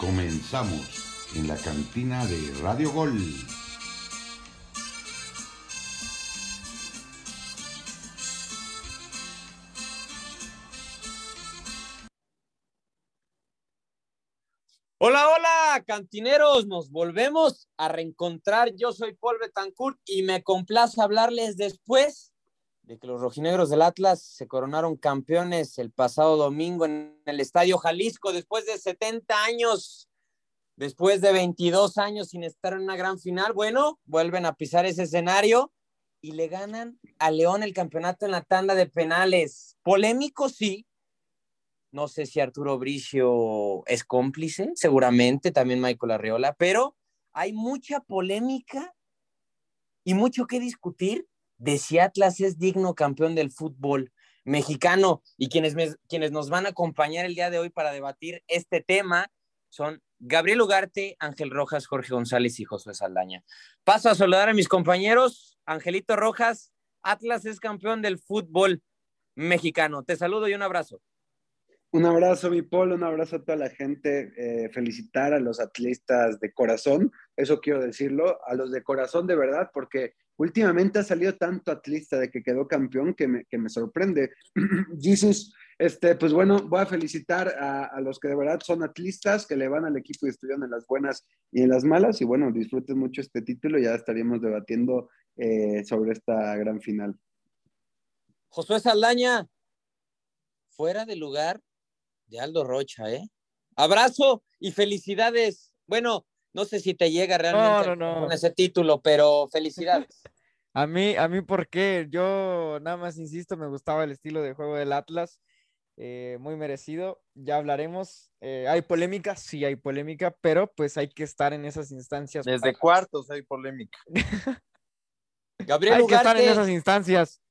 Comenzamos en la cantina de Radio Gol. Hola, hola, cantineros, nos volvemos a reencontrar. Yo soy Paul Betancourt y me complace hablarles después de que los rojinegros del Atlas se coronaron campeones el pasado domingo en el Estadio Jalisco después de 70 años, después de 22 años sin estar en una gran final. Bueno, vuelven a pisar ese escenario y le ganan a León el campeonato en la tanda de penales. Polémico, sí, no sé si Arturo Bricio es cómplice, seguramente también Michael Arreola, pero hay mucha polémica y mucho que discutir de si Atlas es digno campeón del fútbol mexicano. Y quienes, quienes nos van a acompañar el día de hoy para debatir este tema son Gabriel Ugarte, Ángel Rojas, Jorge González y Josué Saldaña. Paso a saludar a mis compañeros. Angelito Rojas, Atlas es campeón del fútbol mexicano. Te saludo y un abrazo. Un abrazo, mi Paul, un abrazo a toda la gente. Eh, felicitar a los atletas de corazón, eso quiero decirlo, a los de corazón de verdad, porque últimamente ha salido tanto atlista de que quedó campeón que me, sorprende. Jesus, este, pues bueno, voy a felicitar a, los que de verdad son atlistas, que le van al equipo y estudian en las buenas y en las malas. Y bueno, disfruten mucho este título ya estaríamos debatiendo eh, sobre esta gran final. Josué Saldaña, fuera de lugar de Aldo Rocha, ¿eh? Abrazo y felicidades. Bueno, no sé si te llega realmente con ese título, pero felicidades. a mí, a mí, ¿por qué? Yo nada más insisto, me gustaba el estilo de juego del Atlas. Eh, muy merecido, ya hablaremos. Eh, hay polémica, sí hay polémica, pero pues hay que estar en esas instancias. Desde cuartos hay polémica. Gabriel hay que estar en esas instancias.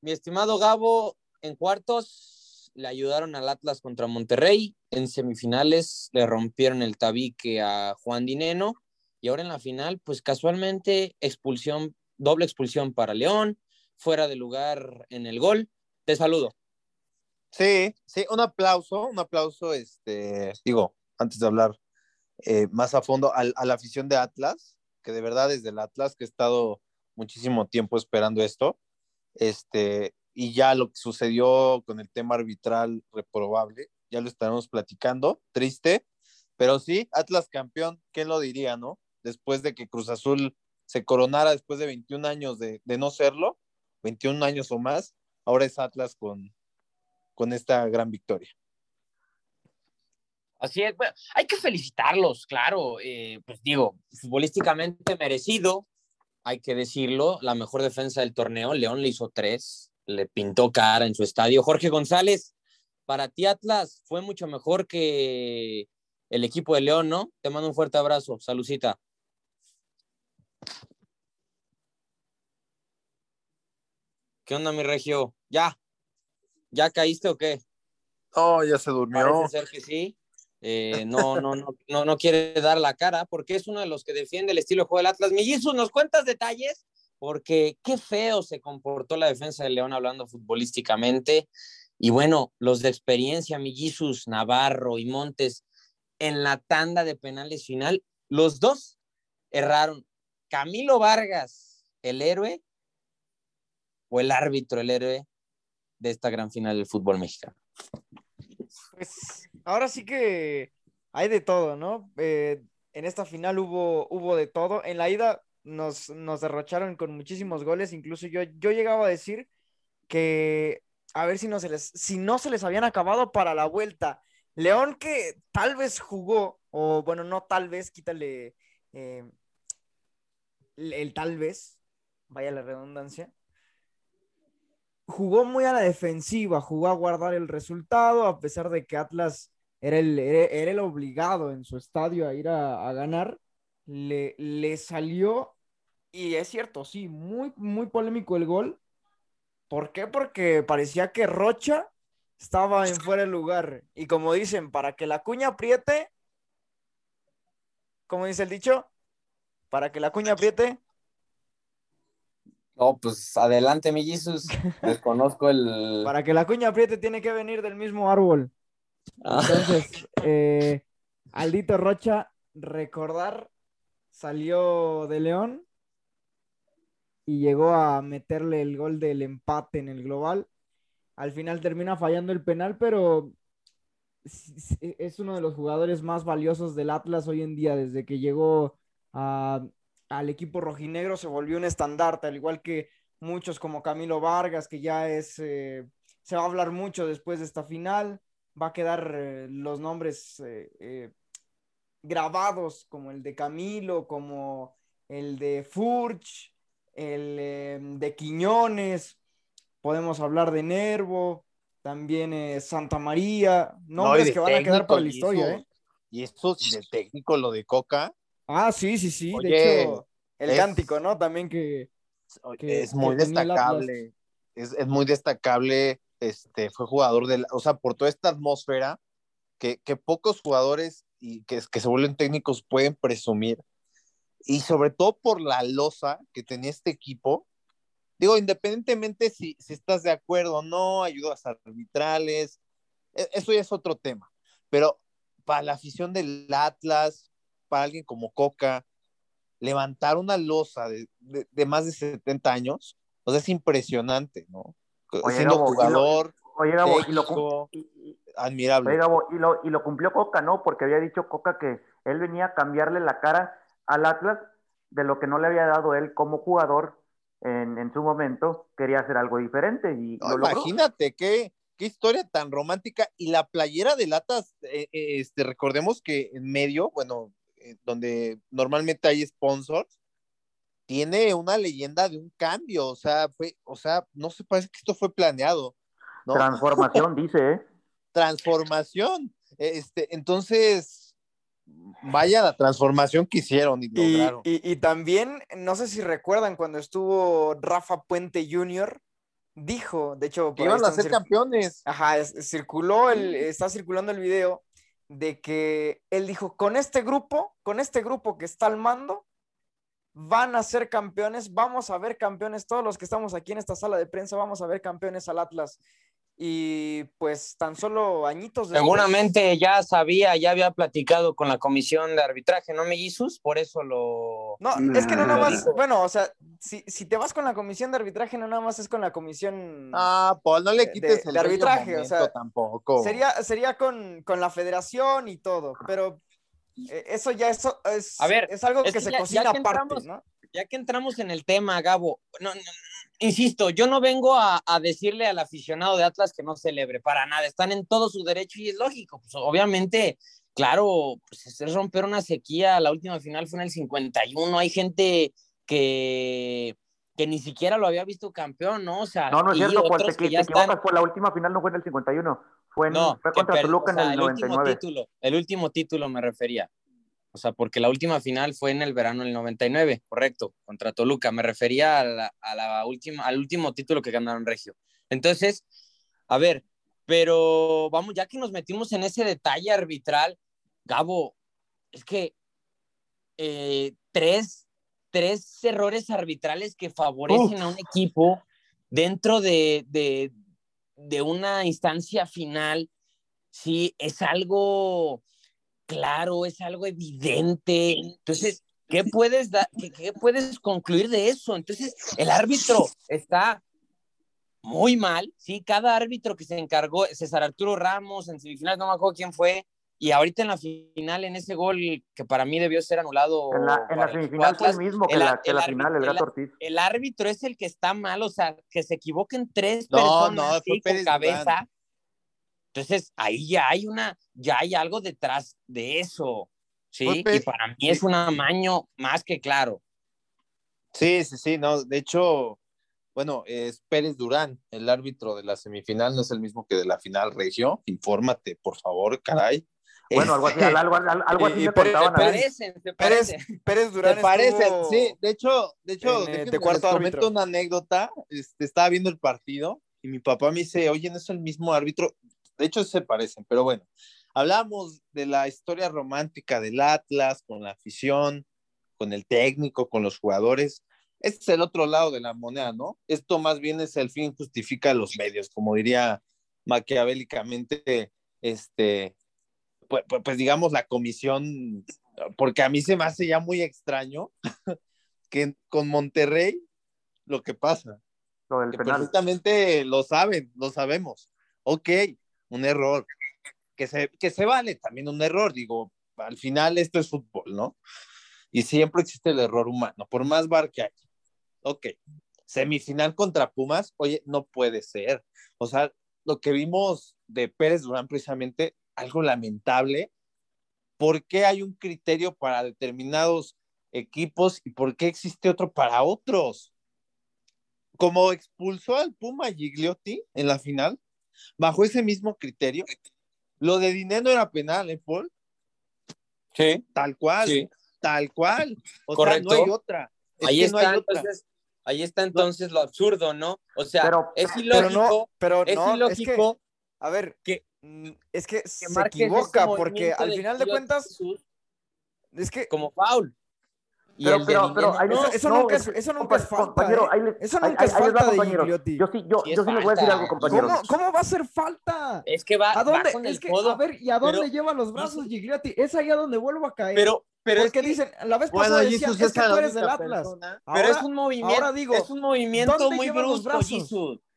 Mi estimado Gabo, en cuartos, le ayudaron al Atlas contra Monterrey. En semifinales le rompieron el tabique a Juan Dineno. Y ahora en la final, pues casualmente, expulsión, doble expulsión para León, fuera de lugar en el gol. Te saludo. Sí, sí, un aplauso, un aplauso, este, digo, antes de hablar eh, más a fondo, a, a la afición de Atlas, que de verdad es del Atlas, que he estado muchísimo tiempo esperando esto. Este, y ya lo que sucedió con el tema arbitral reprobable, ya lo estaremos platicando, triste, pero sí, Atlas campeón, ¿quién lo diría, no? Después de que Cruz Azul se coronara después de 21 años de, no serlo, 21 años o más, ahora es Atlas con, con esta gran victoria. Así es, bueno, hay que felicitarlos, claro, eh, pues digo, futbolísticamente merecido, hay que decirlo, la mejor defensa del torneo, León le hizo tres, le pintó cara en su estadio. Jorge González, para ti Atlas fue mucho mejor que el equipo de León, ¿no? Te mando un fuerte abrazo. Salucita. ¿Qué onda, mi regio? ¿Ya? ¿Ya caíste o qué? Oh, ya se durmió. Parece ser que sí. Eh, no, no, no, no, no quiere dar la cara porque es uno de los que defiende el estilo de juego del Atlas. Jesús, ¿nos cuentas detalles? Porque qué feo se comportó la defensa de León hablando futbolísticamente. Y bueno, los de experiencia, Millisus, Navarro y Montes, en la tanda de penales final, los dos erraron. Camilo Vargas, el héroe, o el árbitro, el héroe de esta gran final del fútbol mexicano. Pues ahora sí que hay de todo, ¿no? Eh, en esta final hubo, hubo de todo. En la ida nos, derrocharon con muchísimos goles. Incluso yo, yo llegaba a decir que a ver si no, se les, si no se les habían acabado para la vuelta. León que tal vez jugó, o bueno, no tal vez, quítale eh, el, tal vez, vaya la redundancia. Jugó muy a la defensiva, jugó a guardar el resultado, a pesar de que Atlas era el, era el obligado en su estadio a ir a ganar le, le salió, y es cierto, sí, muy, muy polémico el gol. ¿Por qué? Porque parecía que Rocha estaba en fuera de lugar. Y como dicen, para que la cuña apriete, como dice el dicho, para que la cuña apriete. No, pues adelante, mi Jesus. Desconozco el. Para que la cuña apriete, tiene que venir del mismo árbol. Ah. Entonces, eh, Aldito Rocha, recordar, salió de León y llegó a meterle el gol del empate en el global. Al final termina fallando el penal, pero es uno de los jugadores más valiosos del Atlas hoy en día. Desde que llegó al equipo rojinegro se volvió un estandarte, al igual que muchos como Camilo Vargas, que ya es, eh, se va a hablar mucho después de esta final. Va a quedar eh, los nombres eh, grabados como el de Camilo, como el de Furch, el em, de Quiñones, podemos hablar de Nervo, también eh, Santa María, nombres que van a quedar para la historia. ¿eh? Y esto de técnico, lo de Coca. Ah, sí, sí, sí. de hecho, el cántico, ¿no? También que. es muy destacable. Es, es, muy destacable. Este, fue jugador de. O sea, por toda esta atmósfera que, que pocos jugadores y que, que se vuelven técnicos pueden presumir. Y sobre todo por la losa que tenía este equipo. Digo, independientemente si, si estás de acuerdo o no, ayudas arbitrales, e, eso ya es otro tema. Pero para la afición del Atlas, para alguien como Coca, levantar una losa de, de, más de 70 años, sea, es impresionante, ¿no? Siendo jugador, oye, técnico, admirable. y, lo, y lo cumplió Coca, ¿no? Porque había dicho Coca que él venía a cambiarle la cara al Atlas de lo que no le había dado él como jugador en, en su momento, quería hacer algo diferente. Y imagínate qué, qué historia tan romántica. Y la playera de Atlas, eh, eh, este, recordemos que en medio, bueno, eh, donde normalmente hay sponsors, tiene una leyenda de un cambio, o sea, fue, o sea, no se parece que esto fue planeado. Transformación, dice, ¿eh? Transformación. Este, entonces, vaya la transformación que hicieron y lograron. Y, también, no sé si recuerdan cuando estuvo Rafa Puente Jr., dijo, de hecho, que iban a ser campeones. Ajá, circuló el, está circulando el video de que él dijo, con este grupo, con este grupo que está al mando, van a ser campeones, vamos a ver campeones, todos los que estamos aquí en esta sala de prensa, vamos a ver campeones al Atlas y pues tan solo añitos después... Seguramente ya sabía, ya había platicado con la comisión de arbitraje, ¿no, Mellizos? Por eso lo... No, es que no nada más, bueno, o sea, si, si, te vas con la comisión de arbitraje, no nada más es con la comisión... Ah, pues no le quites el de arbitraje, o sea, tampoco. Sería, sería con, con la federación y todo, pero eh, eso ya es, es, a ver, es algo que, se cocina aparte, ¿no? Ya que entramos en el tema, Gabo, no, no, insisto, yo no vengo a, decirle al aficionado de Atlas que no celebre, para nada, están en todo su derecho y es lógico. Pues, obviamente, claro, pues es romper una sequía, la última final fue en el 51, hay gente que, que ni siquiera lo había visto campeón, ¿no? O sea, no, no es cierto, porque que, ya están... fue la última final no fue en el 51, fue, en, fue contra Toluca en el, 99. Último título, el último título me refería. O sea, porque la última final fue en el verano del 99, correcto, contra Toluca. Me refería a la, última, al último título que ganaron Regio. Entonces, a ver, pero vamos, ya que nos metimos en ese detalle arbitral, Gabo, es que eh, tres, tres errores arbitrales que favorecen a un equipo dentro de, de, de una instancia final, sí, es algo claro, es algo evidente. Entonces, ¿qué puedes, dar, qué, puedes concluir de eso? Entonces, el árbitro está muy mal, ¿sí? Cada árbitro que se encargó, César Arturo Ramos, en semifinal, no me acuerdo quién fue, y ahorita en la final, en ese gol que para mí debió ser anulado. En la, semifinal fue el mismo que, la, final, el, gato Ortiz. El árbitro es el que está mal, o sea, que se equivoquen tres personas no, con cabeza. Entonces, ahí ya hay una, ya hay algo detrás de eso, ¿sí? y para mí es un amaño más que claro. Sí, sí, sí, no, de hecho, bueno, es Pérez Durán, el árbitro de la semifinal, no es el mismo que de la final regio, infórmate, por favor, caray. Bueno, algo así, algo, algo así me contaban. Parecen, Pérez, Pérez Durán. Te parecen, sí. De hecho, de hecho, de te comento una anécdota. Este, estaba viendo el partido y mi papá me dice, oye, ¿no es el mismo árbitro? De hecho, se parecen, pero bueno, hablamos de la historia romántica del Atlas con la afición, con el técnico, con los jugadores. Este es el otro lado de la moneda, ¿no? Esto más bien es el fin justifica los medios, como diría maquiavélicamente este pues, pues, digamos, la comisión, porque a mí se me hace ya muy extraño que con Monterrey lo que pasa. Lo del que penal. perfectamente lo saben, lo sabemos. Ok, un error. Que se, que se vale también un error, digo, al final esto es fútbol, ¿no? Y siempre existe el error humano, por más bar que haya. Ok, semifinal contra Pumas, oye, no puede ser. O sea, lo que vimos de Pérez Durán precisamente, algo lamentable. ¿Por qué hay un criterio para determinados equipos y por qué existe otro para otros? Como expulsó al Puma Gigliotti en la final, bajo ese mismo criterio, lo de dinero era penal, ¿eh, Paul? Sí. Tal cual, Sí. tal cual. O Correcto. sea, no hay otra. Es Ahí está, no hay otra. entonces, ahí está entonces lo absurdo, ¿no? O sea, Pero- es Pero ilógico, no, pero es no, es que, ilógico a ver, que- mm, es que, se equivoca porque al final de cuentas, Jesús, es que como foul. Y Pero, el de pero, pero, ahí no. eso no, nunca es- es- eso nunca es falta, compañero, ¿eh? ahí Eso ahí- nunca es ahí va, falta de compañeros. Gigliotti. Yo sí, yo, Sí es yo sí les voy a decir algo, compañeros. ¿Cómo, ¿Cómo va a ser falta? Es que va, ¿A dónde? va con el Es que, codo. a ver, ¿y a dónde pero- lleva los brazos Gigliotti? Es ahí a donde vuelvo a caer. pero, pero es porque que, dicen, la vez Bueno, pasada decían, Jesus es que es tú eres del Atlas. persona. pero Ahora- es un movimiento, ahora digo, es un movimiento ¿dónde muy brusco.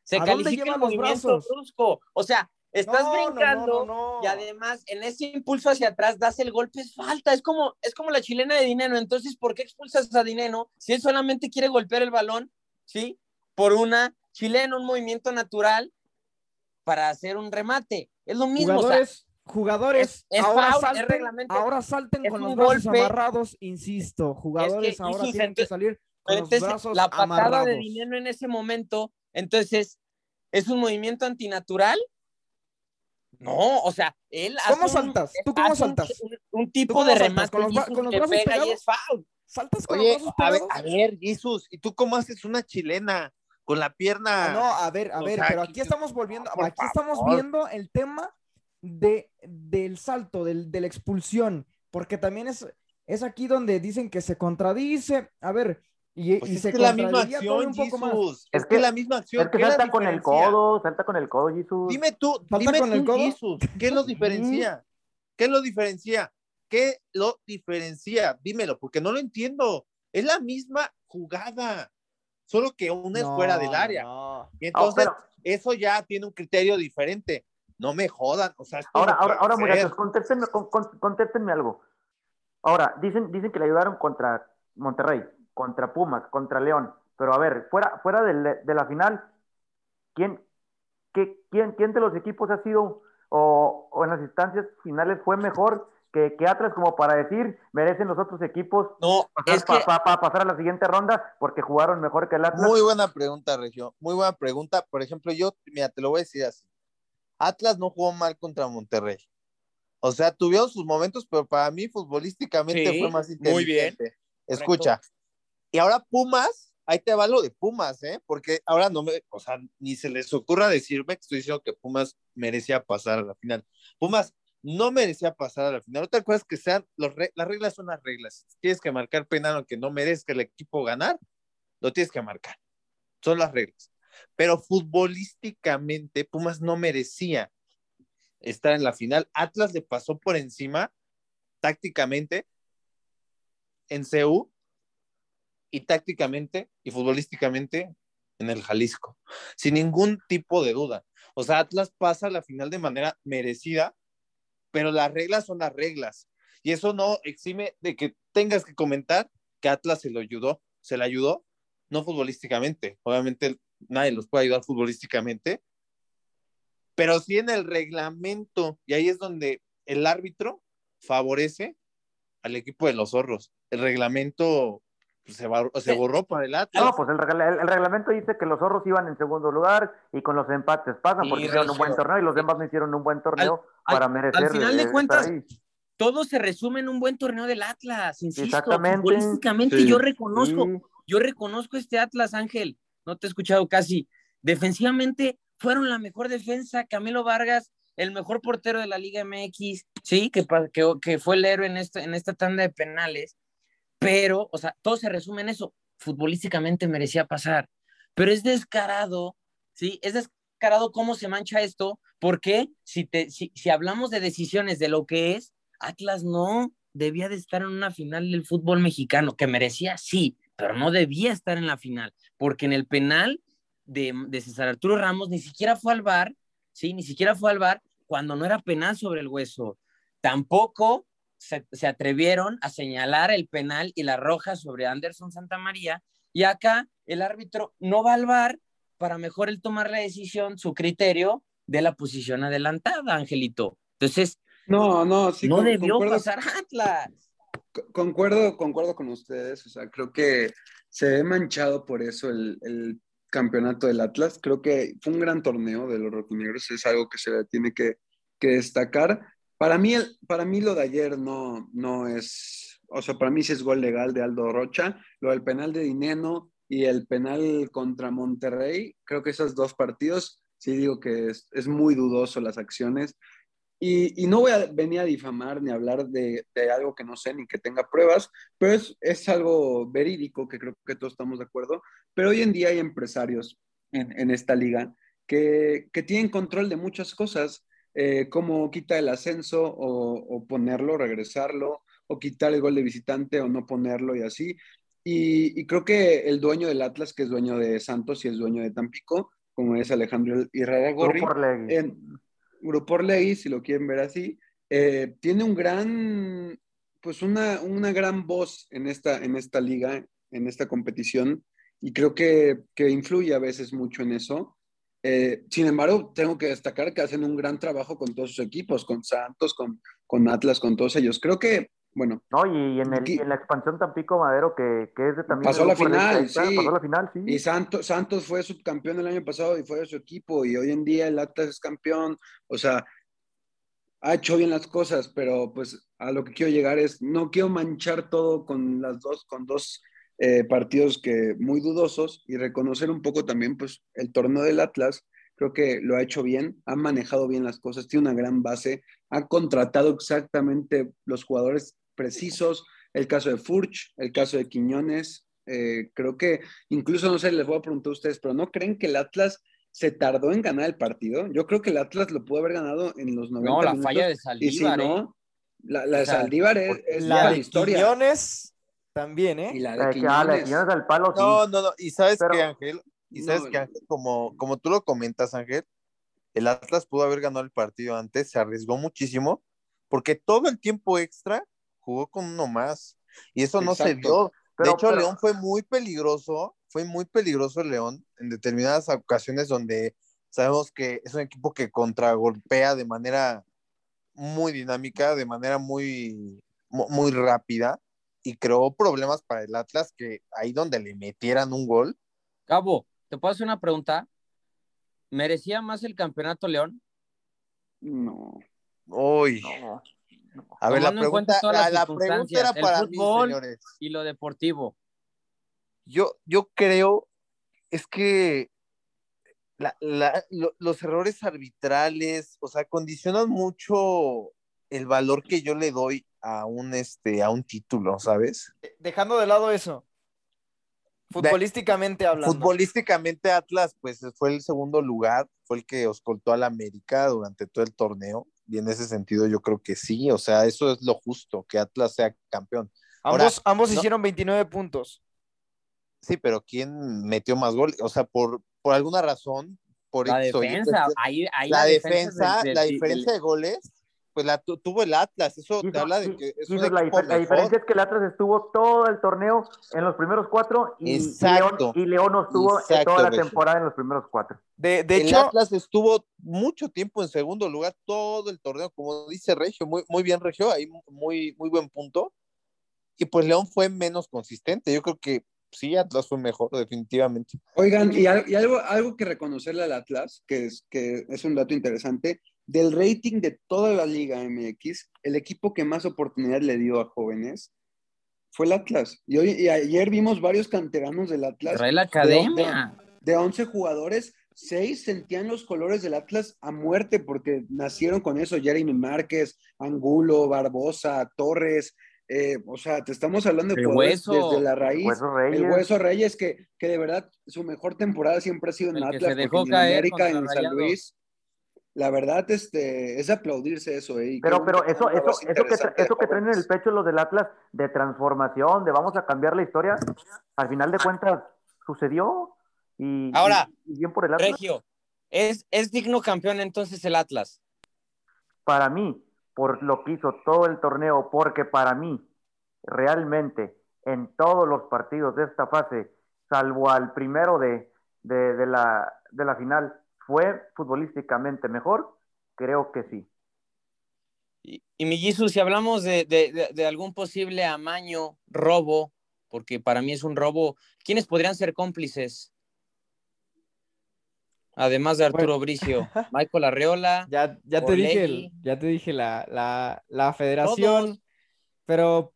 Se ¿A dónde califica el llevan los movimiento brazos? brusco. O sea, estás No, brincando no, no. y además en ese impulso hacia atrás das el golpe, es falta. Es como, es como la chilena de Dineno. Entonces, ¿por qué expulsas a Dineno si él solamente quiere golpear el balón? ¿Sí? Por una chilena, un movimiento natural para hacer un remate. Es lo mismo. o sea, Jugadores, jugadores, es- es ahora, foul, salten, ahora con los brazos golpe. amarrados, insisto. Jugadores ahora tienen que salir con Pero los entonces, brazos la patada amarrados. de dinero en ese momento, entonces, ¿es un movimiento antinatural? No, o sea, él hace ¿Cómo un- saltas? ¿Tú cómo saltas? Un, un tipo de remate ¿Con los bra- Jesus, con los que brazos pega y pegados? es foul. ¿Saltas con Oye, los brazos a ver, a ver, Jesús, ¿y tú cómo haces una chilena con la pierna? Ah, no, a ver, a o ver, sea, pero aquí estamos volviendo, por aquí estamos favor. viendo el tema de, del salto, del, de la expulsión, porque también es, es aquí donde dicen que se contradice, a ver, y, Pues y es se que la misma acción, un poco más. Jesús. Es Es que que- la misma acción. Es que ¿qué la salta con el codo, salta con el codo, Jesús. Dime tú, ¿Salta dime con el codo? Jesús, ¿qué lo diferencia? ¿Qué lo diferencia? ¿Qué lo diferencia? Dímelo, porque no lo entiendo. Es la misma jugada, solo que una es fuera del No, área. no. Y entonces, pero- eso ya tiene un criterio diferente. No me jodan, o sea, Ahora, no ahora, ahora, muchachos, contéstenme, con- con- contéstenme algo. Ahora, dicen, dicen que le ayudaron contra Monterrey, contra Pumas, contra León. Pero a ver, fuera, fuera del- de, la final, ¿quién, qué, quién, ¿quién de los equipos ha sido o, o en las instancias finales fue mejor que, que Atlas como para decir merecen los otros equipos No, pasar, es que pa- pa- pa- pasar a la siguiente ronda porque jugaron mejor que el Atlas? Muy buena pregunta, Regio. Muy buena pregunta. Por ejemplo, yo, mira, te lo voy a decir así. Atlas no jugó mal contra Monterrey. O sea, tuvieron sus momentos, pero para mí futbolísticamente Sí, fue más muy bien. inteligente. Escucha. Y ahora Pumas, ahí te va lo de Pumas, ¿eh? Porque ahora no me, o sea, ni se les ocurra decirme que estoy diciendo que Pumas merecía pasar a la final. Pumas no merecía pasar a la final. ¿No te acuerdas que sean, los las reglas son las reglas? Tienes que marcar penal aunque no merezca el equipo ganar, lo tienes que marcar. Son las reglas. Pero futbolísticamente, Pumas no merecía estar en la final. Atlas le pasó por encima tácticamente en CU y tácticamente y futbolísticamente en el Jalisco, sin ningún tipo de duda. O sea, Atlas pasa la final de manera merecida, pero las reglas son las reglas. Y eso no exime de que tengas que comentar que Atlas se lo ayudó, se le ayudó, no futbolísticamente. Obviamente nadie los puede ayudar futbolísticamente, pero sí en el reglamento, y ahí es donde el árbitro favorece al equipo de los zorros. El reglamento pues, se, se borró para el Atlas. No, pues el, regla- el- el reglamento dice que los zorros iban en segundo lugar y con los empates pasan porque hicieron un buen torneo y los demás no hicieron un buen torneo al- para merecer. al final de eh, cuentas, todo se resume en un buen torneo del Atlas, insisto. Exactamente. Futbolísticamente Sí. yo reconozco, Sí. yo reconozco este Atlas, Ángel, no te he escuchado casi. Defensivamente fueron la mejor defensa, Camilo Vargas, el mejor portero de la Liga MX, sí, que, que, que fue el héroe en esta, en esta tanda de penales, pero, o sea, todo se resume en eso. Futbolísticamente merecía pasar, pero es descarado, sí, es des- descarado cómo se mancha esto, porque si, te, si, si hablamos de decisiones de lo que es, Atlas no debía de estar en una final del fútbol mexicano, que merecía, sí, pero no debía estar en la final, porque en el penal de, de César Arturo Ramos ni siquiera fue al bar, sí, ni siquiera fue al bar cuando no era penal sobre el hueso. Tampoco se, se, atrevieron a señalar el penal y la roja sobre Anderson Santamaría, y acá el árbitro no va al bar para mejor él tomar la decisión, su criterio de la posición adelantada, Angelito. Entonces, no, no, sí, no con, debió concuerdo, pasar Atlas. Concuerdo, concuerdo con ustedes, o sea, creo que se ve manchado por eso el, el campeonato del Atlas. Creo que fue un gran torneo de los rojinegros, es algo que se tiene que, que destacar. Para mí, el, para mí lo de ayer no, no es, o sea, para mí sí es gol legal de Aldo Rocha. Lo del penal de Dineno y el penal contra Monterrey, creo que esos dos partidos, sí digo que es, es muy dudoso las acciones. Y, y, no voy a venir a difamar ni a hablar de, de, algo que no sé ni que tenga pruebas, pero es, es, algo verídico que creo que todos estamos de acuerdo. Pero hoy en día hay empresarios en, en esta liga que, que, tienen control de muchas cosas, eh, como quitar el ascenso o, o, ponerlo, regresarlo, o quitar el gol de visitante o no ponerlo y así. Y, y creo que el dueño del Atlas, que es dueño de Santos y es dueño de Tampico, como es Alejandro Irragorri, en, Grupo Orlegui, si lo quieren ver así, eh, tiene un gran, pues una, una, gran voz en esta, en esta liga, en esta competición, y creo que, que influye a veces mucho en eso. Eh, sin embargo, tengo que destacar que hacen un gran trabajo con todos sus equipos, con Santos, con, con Atlas, con todos ellos. Creo que, bueno. No, y en, el, y en la expansión Tampico Madero, que, que es de también. Pasó la final, sí. Pasó la final, sí. Y Santos, Santos fue subcampeón el año pasado y fue de su equipo, y hoy en día el Atlas es campeón. O sea, ha hecho bien las cosas, pero pues a lo que quiero llegar es, no quiero manchar todo con las dos, con dos eh, partidos que muy dudosos y reconocer un poco también pues el torneo del Atlas. Creo que lo ha hecho bien, ha manejado bien las cosas, tiene una gran base, ha contratado exactamente los jugadores precisos, el caso de Furch, el caso de Quiñones, eh, creo que incluso, no sé, les voy a preguntar a ustedes, pero ¿no creen que el Atlas se tardó en ganar el partido? Yo creo que el Atlas lo pudo haber ganado en los 90 No, la minutos, falla de Saldívar, y si no, ¿eh? la, la de O sea, Saldívar es, es La historia. Quiñones también, Y ¿eh? la Eh, de que, ah, la de Quiñones. Quiñones al palo, sí. No, no, no. Y sabes Pero- que, Ángel, y sabes No, que, Ángel, como, como tú lo comentas, Ángel, el Atlas pudo haber ganado el partido antes, se arriesgó muchísimo, porque todo el tiempo extra jugó con uno más. Y eso no se vio. De hecho, pero- León fue muy peligroso, fue muy peligroso el León en determinadas ocasiones donde sabemos que es un equipo que contragolpea de manera muy dinámica, de manera muy, mu- muy rápida, y creó problemas para el Atlas que ahí donde le metieran un gol, Cabo, ¿te puedo hacer una pregunta? ¿Merecía más el campeonato León? No. uy, No. a ver, la pregunta, la, la pregunta era para fútbol. mí, señores. Y lo deportivo. Yo, yo creo, es que la- la- lo- los errores arbitrales, o sea, condicionan mucho el valor que yo le doy a un, este, a un título, ¿sabes? Dejando de lado eso. Futbolísticamente hablando. Futbolísticamente Atlas, pues fue el segundo lugar, fue el que escoltó al América durante todo el torneo, y en ese sentido yo creo que sí, o sea, eso es lo justo, que Atlas sea campeón. Ahora, ambos ambos no- hicieron 29 puntos. Sí, pero ¿quién metió más goles? O sea, por, por alguna razón, por La defensa, ahí, ahí la defensa, defensa del- la del- diferencia de goles, pues la tu- tuvo el Atlas, eso te habla de que es un la, la diferencia es que el Atlas estuvo todo el torneo en los primeros cuatro y, y Exacto. León, y León no estuvo en Exacto, toda la Regio. temporada en los primeros cuatro. De, de el hecho, Atlas estuvo mucho tiempo en segundo lugar todo el torneo, como dice Regio, muy, muy bien Regio, ahí muy, muy buen punto. Y pues León fue menos consistente. Yo creo que sí, Atlas fue mejor, definitivamente. Oigan, y, y algo, algo que reconocerle al Atlas, que es, que es un dato interesante, del rating de toda la Liga MX, el equipo que más oportunidad le dio a jóvenes fue el Atlas. Y, hoy, y ayer vimos varios canteranos del Atlas. Trae la academia. De 11 jugadores, 6 sentían los colores del Atlas a muerte porque nacieron con eso. Jeremy Márquez, Angulo, Barbosa, Torres. eh, o sea, te estamos hablando de El jugadores Hueso. desde la raíz. Hueso Reyes. El Hueso Reyes, que, que de verdad su mejor temporada siempre ha sido en El que Atlas, se dejó porque en caer América, en San. Luis. La verdad, este, es aplaudirse eso, ¿eh? Pero, pero eso, eso, eso que, eso que traen en el pecho los del Atlas de transformación, de vamos a cambiar la historia, al final de cuentas sucedió y, Ahora, y- y bien por el Atlas. Regio, ¿es, ¿es digno campeón entonces el Atlas? Para mí, por lo que hizo todo el torneo, porque para mí, realmente, en todos los partidos de esta fase, salvo al primero de, de, de la, de la final, fue futbolísticamente mejor, creo que sí. Y, y mi Jesus, si hablamos de, de- de- de algún posible amaño, robo, porque para mí es un robo, ¿quiénes podrían ser cómplices? Además de Arturo Bricio, Michael Arreola. Ya, ya te dije, el- ya te dije la, la, la federación, Todos. pero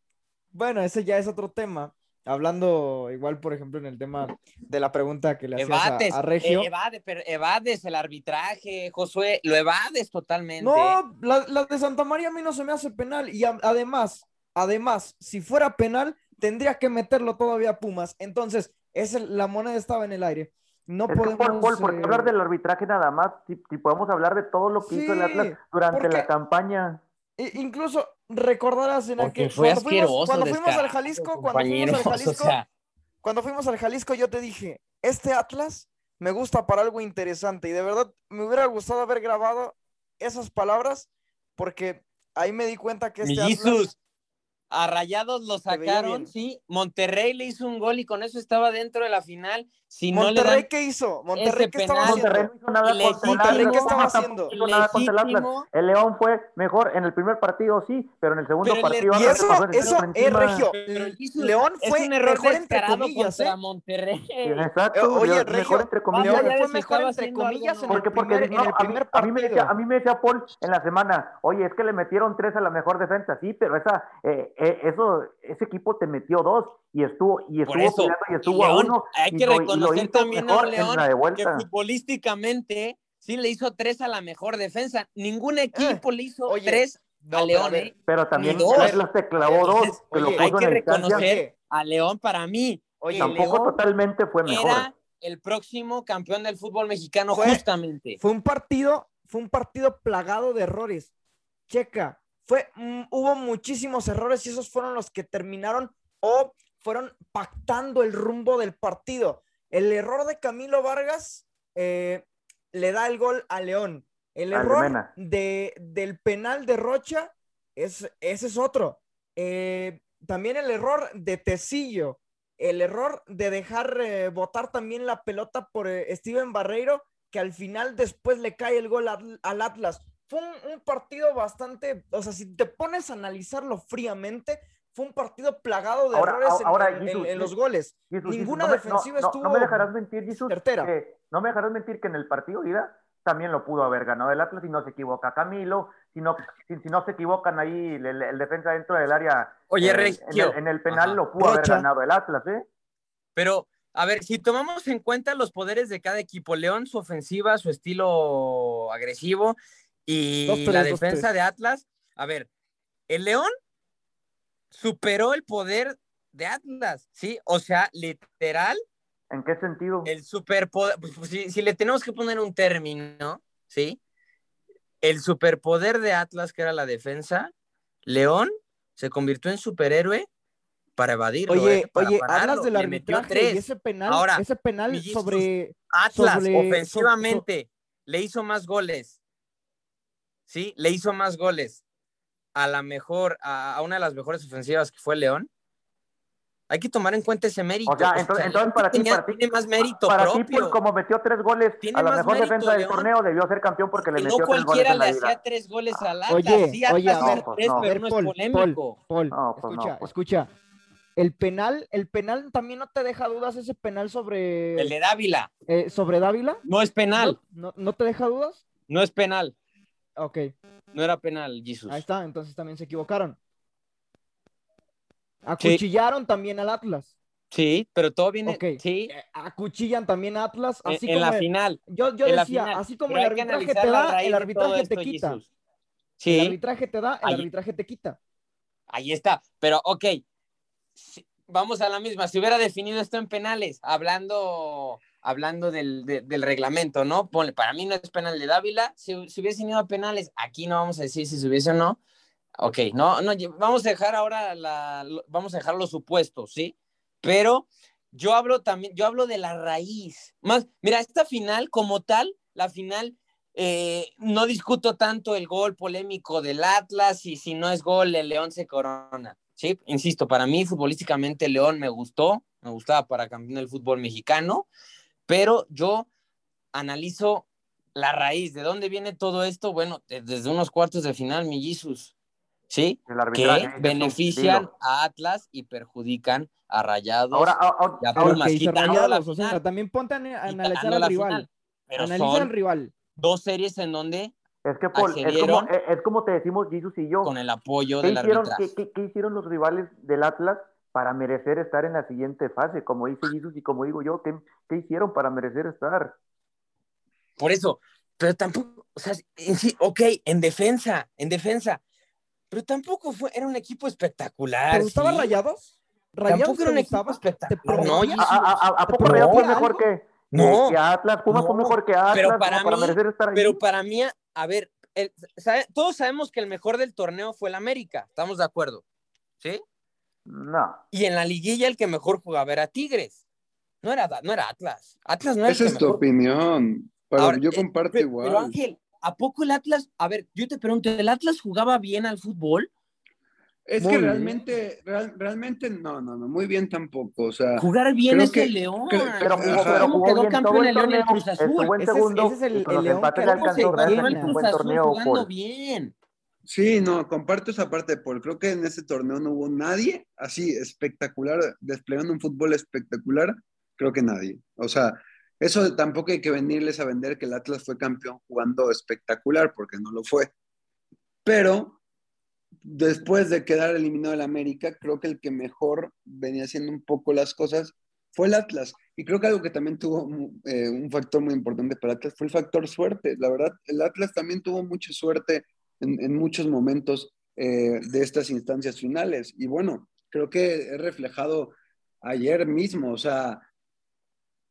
bueno, ese ya es otro tema. Hablando igual, por ejemplo, en el tema de la pregunta que le hacías a- Evades, a, Regio. eh, evade- pero evades el arbitraje, Josué, lo evades totalmente. No, la, la de Santa María a mí no se me hace penal. Y a- además, además, si fuera penal, tendría que meterlo todavía a Pumas. Entonces, es el- la moneda estaba en el aire. No Es podemos. Paul, Paul, ¿por qué eh, hablar del arbitraje nada más? Si, si podemos hablar de todo lo que hizo el Atlas durante porque- la campaña. incluso recordarás en Porque aquel. fue cuando fuimos, cuando fuimos al Jalisco, cuando fuimos al Jalisco, o sea, cuando fuimos al Jalisco, yo te dije, este Atlas me gusta para algo interesante. Y de verdad me hubiera gustado haber grabado esas palabras, porque ahí me di cuenta que este Atlas. A Rayados lo sacaron, sí. Monterrey le hizo un gol y con eso estaba dentro de la final. Si no le Monterrey, ¿qué hizo? Monterrey, ¿qué estaba penal. haciendo? Monterrey no hizo nada el Monterrey, Atlas, ¿qué estaba haciendo? nada el. Legítimo. El León fue mejor en el primer partido, sí, pero en el segundo Pero el partido er- Y eso, serio eso es regio. León es fue un error mejor entre comillas, ¿eh? Monterrey. Exacto, Eh, oye, Regio, mejor entre comillas. León fue mejor estaba entre comillas ¿no? en el Porque, porque primer, no, en el a, mí, primer a mí me decía, partido. a mí me decía Paul en la semana, oye, es que le metieron tres a la mejor defensa, sí, pero esa, eh, eso, ese equipo te metió dos y estuvo, y estuvo eso, peleando y estuvo a uno. hay y que lo- y lo reconocer también a León que futbolísticamente sí le hizo tres a la mejor defensa. Ningún equipo le hizo Eh, oye, tres No, a pero León, ver, ¿eh? Pero también. Atlas te clavó dos, Entonces, que lo oye, puso hay que reconocer a León para mí. Oye, Tampoco León totalmente fue mejor. Era el próximo campeón del fútbol mexicano, Fue- justamente. Fue un partido, fue un partido plagado de errores. Checa, fue, mm, hubo muchísimos errores y esos fueron los que terminaron o fueron pactando el rumbo del partido. El error de Camilo Vargas eh, le da el gol a León. El error de, del penal de Rocha, es, ese es otro. Eh, también el error de Tecillo. El error de dejar eh, botar también la pelota por Steven Barreiro, que al final después le cae el gol al Atlas. Fue un, un partido bastante, o sea, si te pones a analizarlo fríamente, fue un partido plagado de Ahora- errores en- ahora, en, Jesus, en los sí. goles. Ninguna no defensiva no, no, estuvo No me dejarás mentir, que- no me dejarás mentir que en el partido ida también lo pudo haber ganado el Atlas si no se equivoca Camilo, si no, si, si no se equivocan ahí el, el- el defensa dentro del área. Oye, eh, en, el, en el penal Ajá. lo pudo haber ganado el Atlas, ¿eh? Pero, a ver, si tomamos en cuenta los poderes de cada equipo, León, su ofensiva, su estilo agresivo y Dos, tres, la defensa de Atlas, a ver, el León superó el poder de Atlas, ¿sí? O sea, literal, ¿En qué sentido? el superpoder, pues, pues, si, si le tenemos que poner un término, ¿sí? El superpoder de Atlas, que era la defensa, León se convirtió en superhéroe para evadirlo. Oye, ¿eh? Para oye, pararlo. hablas del arbitraje y tres. ese penal, Ahora, ese penal sobre Atlas sobre- so- ofensivamente le hizo más goles. Sí, le hizo más goles a la mejor, a, a una de las mejores ofensivas que fue León. Hay que tomar en cuenta ese mérito. O sea, O sea, entonces, para ti, tenía- para ti, tiene más mérito para ti, propio. pues, como metió tres goles Tiene a la mejor mérito, defensa del León. torneo, debió ser campeón porque le Que no metió tres goles cualquiera en le hacía tres goles al Atlas. Oye, sí, Atlas oye, a hizo ver, tres, no. pero no es Paul, polémico. Paul, No, pues escucha, no, pues. escucha. El penal, el penal también no te deja dudas ese penal sobre El de Dávila eh, sobre Dávila. no es penal, ¿No, no, no te deja dudas? no es penal, Ok, no era penal, Jesus. ahí está, entonces también se equivocaron. Acuchillaron también al Atlas. Sí, pero todo viene, Ok. sí, Eh, Acuchillan también a Atlas, en, así en como la el- final. yo, yo en la decía, final. así como el arbitraje te la da, el arbitraje te quita. Jesus. El Sí, arbitraje te da, el Ahí- arbitraje te quita. Ahí está. Pero, ok, si- vamos a la misma. Si hubiera definido esto en penales, hablando, hablando del, de- del reglamento, ¿no? Ponle, para mí no es penal de Dávila. Si, si hubiese ido a penales, aquí no vamos a decir si se hubiese o no. Ok, no, no, vamos a dejar ahora la, vamos a dejar los supuestos, ¿sí? Pero yo hablo también, yo hablo de la raíz. Más, mira, esta final como tal, la final, eh, no discuto tanto el gol polémico del Atlas y si no es gol, el León se corona. Sí, insisto, para mí futbolísticamente León me gustó, me gustaba para campeón del fútbol mexicano, pero yo analizo la raíz, ¿de dónde viene todo esto? Bueno, de- desde unos cuartos de final, mi Jesus, ¿sí? El Que benefician a Atlas y perjudican a Rayados. Ahora, a- ahora- Pumas, la rayados, o sea, final. también ponte a, analizar al la rival. Analiza al rival. dos series en donde es que Paul, es como, accedieron es, como te decimos Jesus y yo. con el apoyo ¿Qué del hicieron, arbitraje. qué, qué- qué hicieron los rivales del Atlas para merecer estar en la siguiente fase? Como dice Jesus y como digo yo, ¿qué, qué hicieron para merecer estar? Por eso, pero tampoco, o sea, en sí, ok, en defensa, en defensa, pero tampoco fue, era un equipo espectacular. ¿Te gustaba ¿sí? Rayados? ¿Rayados Tampoco era un equipo espectacular. ¿Te No? Jesus. ¿A, a, a- a ¿Te poco Rayados fue mejor que, No, que Atlas? Pumas fue no, mejor que Atlas pero para para mí- merecer estar ahí. Pero para mí, a ver, el- sabe- todos sabemos que el mejor del torneo fue el América, estamos de acuerdo, ¿sí? No. Y en la liguilla el que mejor jugaba era Tigres, no era, no era Atlas. Atlas no era Esa el es tu mejor opinión. Pero Ahora, yo eh, comparto Pero, igual. pero, Ángel, ¿a poco el Atlas? A ver, yo te pregunto, ¿el Atlas jugaba bien al fútbol? es Muy que bien. realmente, real- realmente no, no, no, muy bien tampoco. O sea, Jugar bien es que- el León. Pero jugó, pero ¿Cómo jugó quedó bien campeón el León torneo. Cruz Azul? En es- segundo ese es el- el León que le era- ¿Cómo se alcanzó. quedó el Cruz Azul jugando bien? Sí, no, comparto esa parte, Paul. Creo que en ese torneo no hubo nadie así espectacular, desplegando un fútbol espectacular. Creo que nadie. O sea, eso tampoco hay que venirles a vender que el Atlas fue campeón jugando espectacular, porque no lo fue. Pero después de quedar eliminado el América, creo que el que mejor venía haciendo un poco las cosas fue el Atlas. Y creo que algo que también tuvo eh, un factor muy importante para Atlas fue el factor suerte. La verdad, el Atlas también tuvo mucha suerte en, muchos momentos eh, de estas instancias finales. Y bueno, creo que he reflejado ayer mismo, o sea,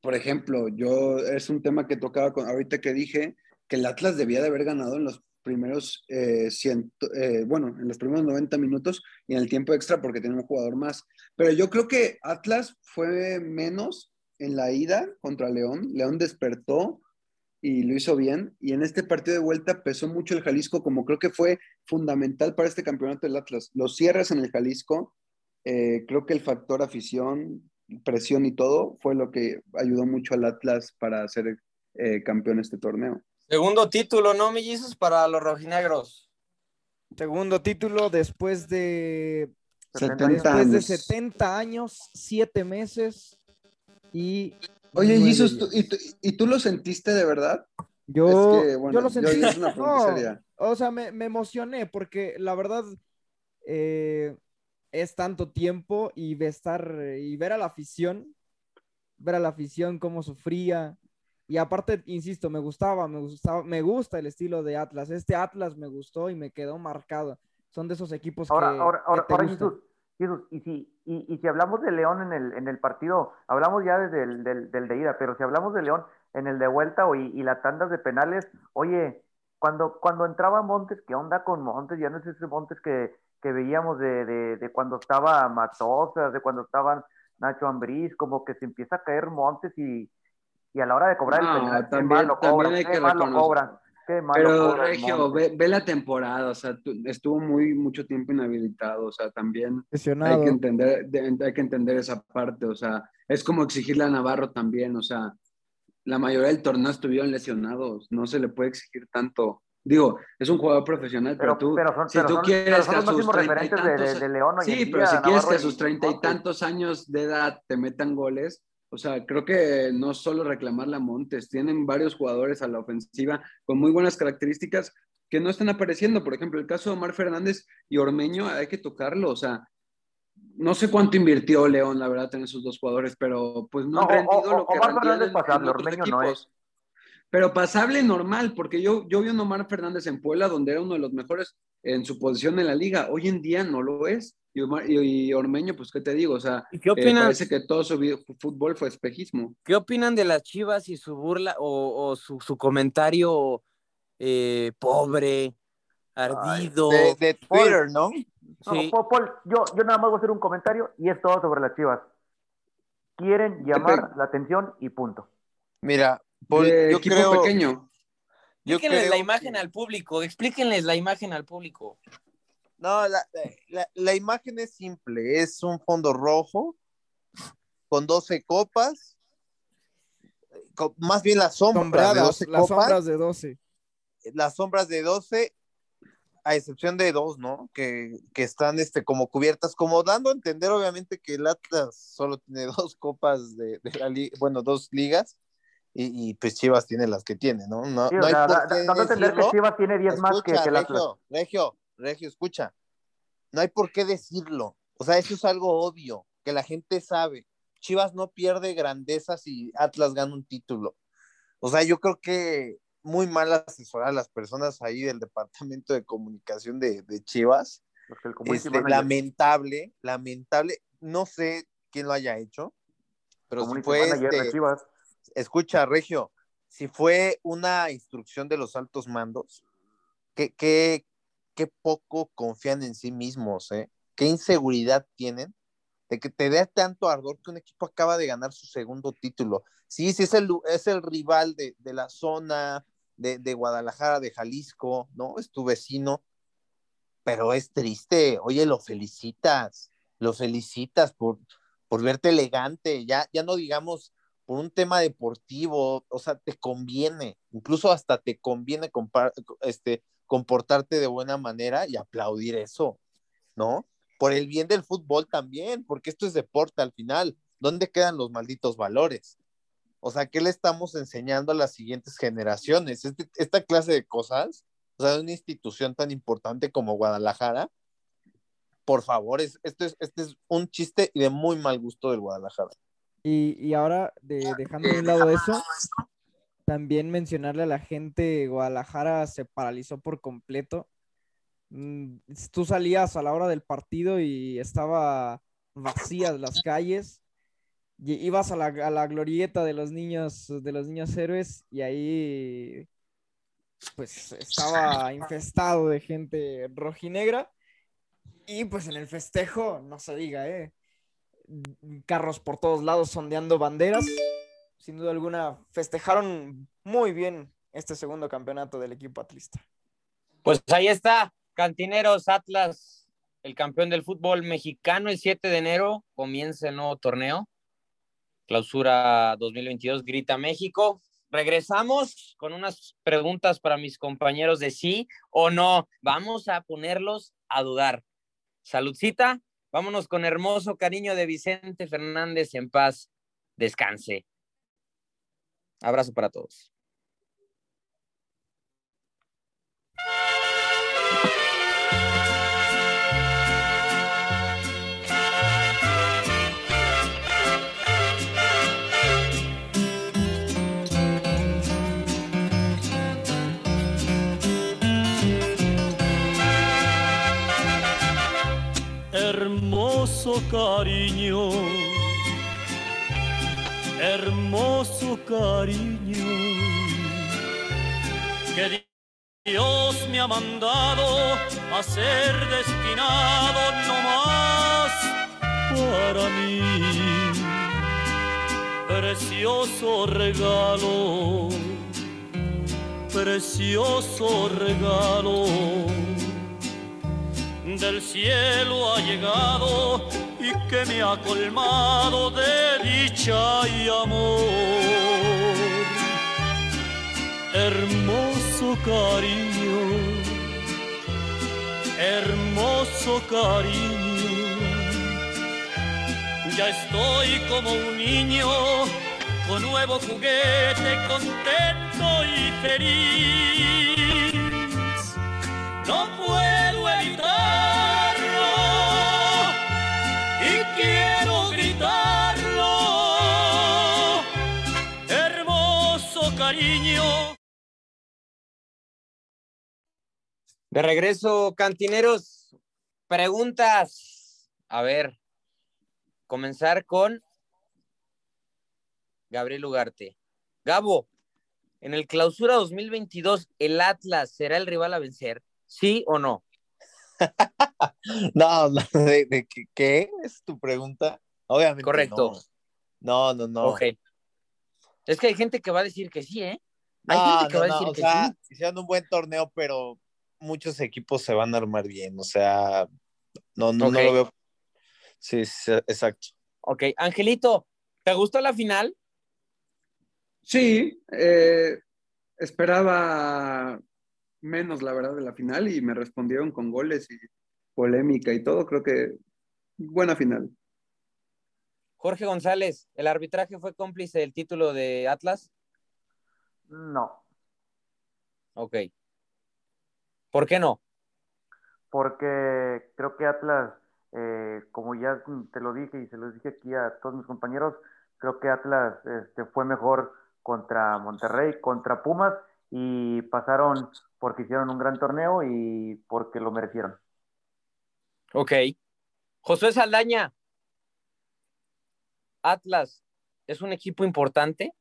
por ejemplo, yo es un tema que tocaba con, ahorita que dije que el Atlas debía de haber ganado en los primeros eh, ciento, eh, bueno, en los primeros 90 minutos y en el tiempo extra porque tenía un jugador más. Pero yo creo que Atlas fue menos en la ida contra León. León despertó y lo hizo bien. Y en este partido de vuelta pesó mucho el Jalisco, como creo que fue fundamental para este campeonato del Atlas. Los cierres en el Jalisco, eh, creo que el factor afición, presión y todo fue lo que ayudó mucho al Atlas para ser eh, campeón este torneo. Segundo título, ¿no, mellizos? Para los rojinegros. Segundo título después de 70 después años. de 70 años, 7 meses y Oye, nueve Jesus, ¿tú- y, tú, ¿y tú lo sentiste de verdad? Yo, es que, bueno, yo lo sentí. es una No, seria. o sea, me, me emocioné porque la verdad eh, es tanto tiempo y de estar y ver a la afición, ver a la afición cómo sufría. Y aparte, insisto, me gustaba, me gustaba, me gusta el estilo de Atlas. Este Atlas me gustó y me quedó marcado. Son de esos equipos Ahora, que, ahora, que ahora, te ahora. Jesús, Jesús, y si, y, y si hablamos de León en el, en el partido, hablamos ya desde el del, del de ida, pero si hablamos de León en el de vuelta o, y, y las tandas de penales, oye, cuando, cuando entraba Montes, ¿qué onda con Montes? Ya no es ese Montes que, que veíamos de, de, de cuando estaba Matosas, de cuando estaban Nacho Ambriz, como que se empieza a caer Montes y, y a la hora de cobrar No, el penal, también- mal lo cobran, hay que mal lo reconocer. Qué mal lo Pero Regio, ve, ve la temporada, o sea, tú- estuvo muy mucho tiempo inhabilitado, o sea, también hay Lesionado. que entender, de- hay que entender esa parte, o sea, es como exigirle a Navarro también, o sea, la mayoría del torneo estuvieron lesionados, no se le puede exigir tanto. Digo, es un jugador profesional, pero, Pero, tú, pero son, si pero tú son- quieres pero son que a sus treinta y referentes de, de- tantos, de León hoy en sí, día, pero si quieres Navarro que a sus treinta y tantos años de edad te metan goles, o sea, creo que no solo reclamarle a Montes, tienen varios jugadores a la ofensiva con muy buenas características que no están apareciendo. Por ejemplo, el caso de Omar Fernández y Ormeño, hay que tocarlo, o sea, no sé cuánto invirtió León, la verdad, en esos dos jugadores, pero pues no, No, han o- rendido o- lo que Omar Fernández pasable, en Ormeño no equipos. pero pasable normal, porque yo, yo vi a un Omar Fernández en Puebla donde era uno de los mejores en su posición en la liga. Hoy en día no lo es. Y, Omar- y- y Ormeño, pues, ¿qué te digo? O sea, ¿Y qué eh, parece que todo su fútbol fue espejismo. ¿qué opinan de las Chivas y su burla o, o su, su comentario eh, pobre, ardido? De, de Twitter, ¿no? No, Sí. Paul, Paul, yo, yo nada más voy a hacer un comentario y es todo sobre las chivas. Quieren llamar la atención y punto. Mira, Paul, de yo equipo creo, pequeño. Explíquenles creo la imagen que- al público, explíquenles la imagen al público. No, la, la- la imagen es simple, es un fondo rojo con 12 copas, con- más bien las sombras de Sombradas, 12 las copas, sombras de 12. las sombras de 12, a excepción de dos, ¿no? Que, que están este, como cubiertas, como dando a entender obviamente que el Atlas solo tiene dos copas de, de la liga, bueno, dos ligas, y, y, pues Chivas tiene las que tiene, ¿no? No, Sí, no hay sea, por da- qué da- dando a entender que decirlo. Chivas tiene 10 más que, que Atlas. Regio, Regio, Regio, escucha. No hay por qué decirlo. O sea, eso es algo obvio, que la gente sabe. Chivas no pierde grandeza si Atlas gana un título. O sea, yo creo que muy mal asesorar a las personas ahí del departamento de comunicación de, de Chivas. Este, lamentable, lamentable. No sé quién lo haya hecho, pero si fue este, Chivas. Escucha, Regio, si fue una instrucción de los altos mandos, qué, qué, qué poco confían en sí mismos, ¿eh? Qué inseguridad tienen de que te dé tanto ardor que un equipo acaba de ganar su segundo título. Sí, sí, es el, es el rival de, de la zona de, de Guadalajara, de Jalisco, ¿no? Es tu vecino, pero es triste. Oye, lo felicitas, lo felicitas por, por verte elegante, ya, ya no digamos por un tema deportivo, o sea, te conviene, incluso hasta te conviene este, comportarte de buena manera y aplaudir eso, ¿no? Por el bien del fútbol también, porque esto es deporte al final. ¿Dónde quedan los malditos valores? O sea, ¿qué le estamos enseñando a las siguientes generaciones? Este- esta clase de cosas, o sea, de una institución tan importante como Guadalajara, por favor, es, esto es, este es un chiste y de muy mal gusto del Guadalajara. Y, y ahora, de- dejando de un lado eso, también mencionarle a la gente, Guadalajara se paralizó por completo. Mm, Tú salías a la hora del partido y estaba vacías las calles. Y ibas a la, a la glorieta de los niños, de los niños héroes, y ahí pues estaba infestado de gente rojinegra. Y pues en el festejo, no se diga, ¿eh? Carros por todos lados sondeando banderas. Sin duda alguna, festejaron muy bien este segundo campeonato del equipo atlista. Pues ahí está, Cantineros Atlas, el campeón del fútbol mexicano, el 7 de enero comienza el nuevo torneo. Clausura 2022, Grita México. Regresamos con unas preguntas para mis compañeros de sí o no. Vamos a ponerlos a dudar. Saludcita, vámonos con hermoso cariño de Vicente Fernández en paz. Descanse. Abrazo para todos. Cariño, hermoso cariño, que Dios me ha mandado a ser destinado no más para mí. Precioso regalo, precioso regalo del cielo ha llegado que me ha colmado de dicha y amor. Hermoso cariño, hermoso cariño, ya estoy como un niño con nuevo juguete, contento y feliz. De regreso, cantineros. Preguntas. A ver, comenzar con Gabriel Ugarte. Gabo, en el clausura 2022, ¿el Atlas será el rival a vencer? ¿Sí o no? No, no, ¿de, de qué, es tu pregunta? Obviamente. Correcto. No, no, no. Es que hay gente que va a decir que sí, ¿eh? Hay No, gente que va a decir o que sea, sí. hicieron un buen torneo, pero muchos equipos se van a armar bien, o sea, no, no, no lo veo. Sí, sí, exacto. Ok, Angelito, ¿te gustó la final? Sí, eh, esperaba menos, la verdad, de la final y me respondieron con goles y polémica y todo. Creo que buena final. Jorge González, ¿el arbitraje fue cómplice del título de Atlas? No, Ok. ¿Por qué no? porque creo que Atlas, eh, como ya te lo dije y se lo dije aquí a todos mis compañeros, creo que Atlas este, fue mejor contra Monterrey, contra Pumas y pasaron porque hicieron un gran torneo y porque lo merecieron. Ok. Josué Saldaña, Atlas, ¿es un equipo importante?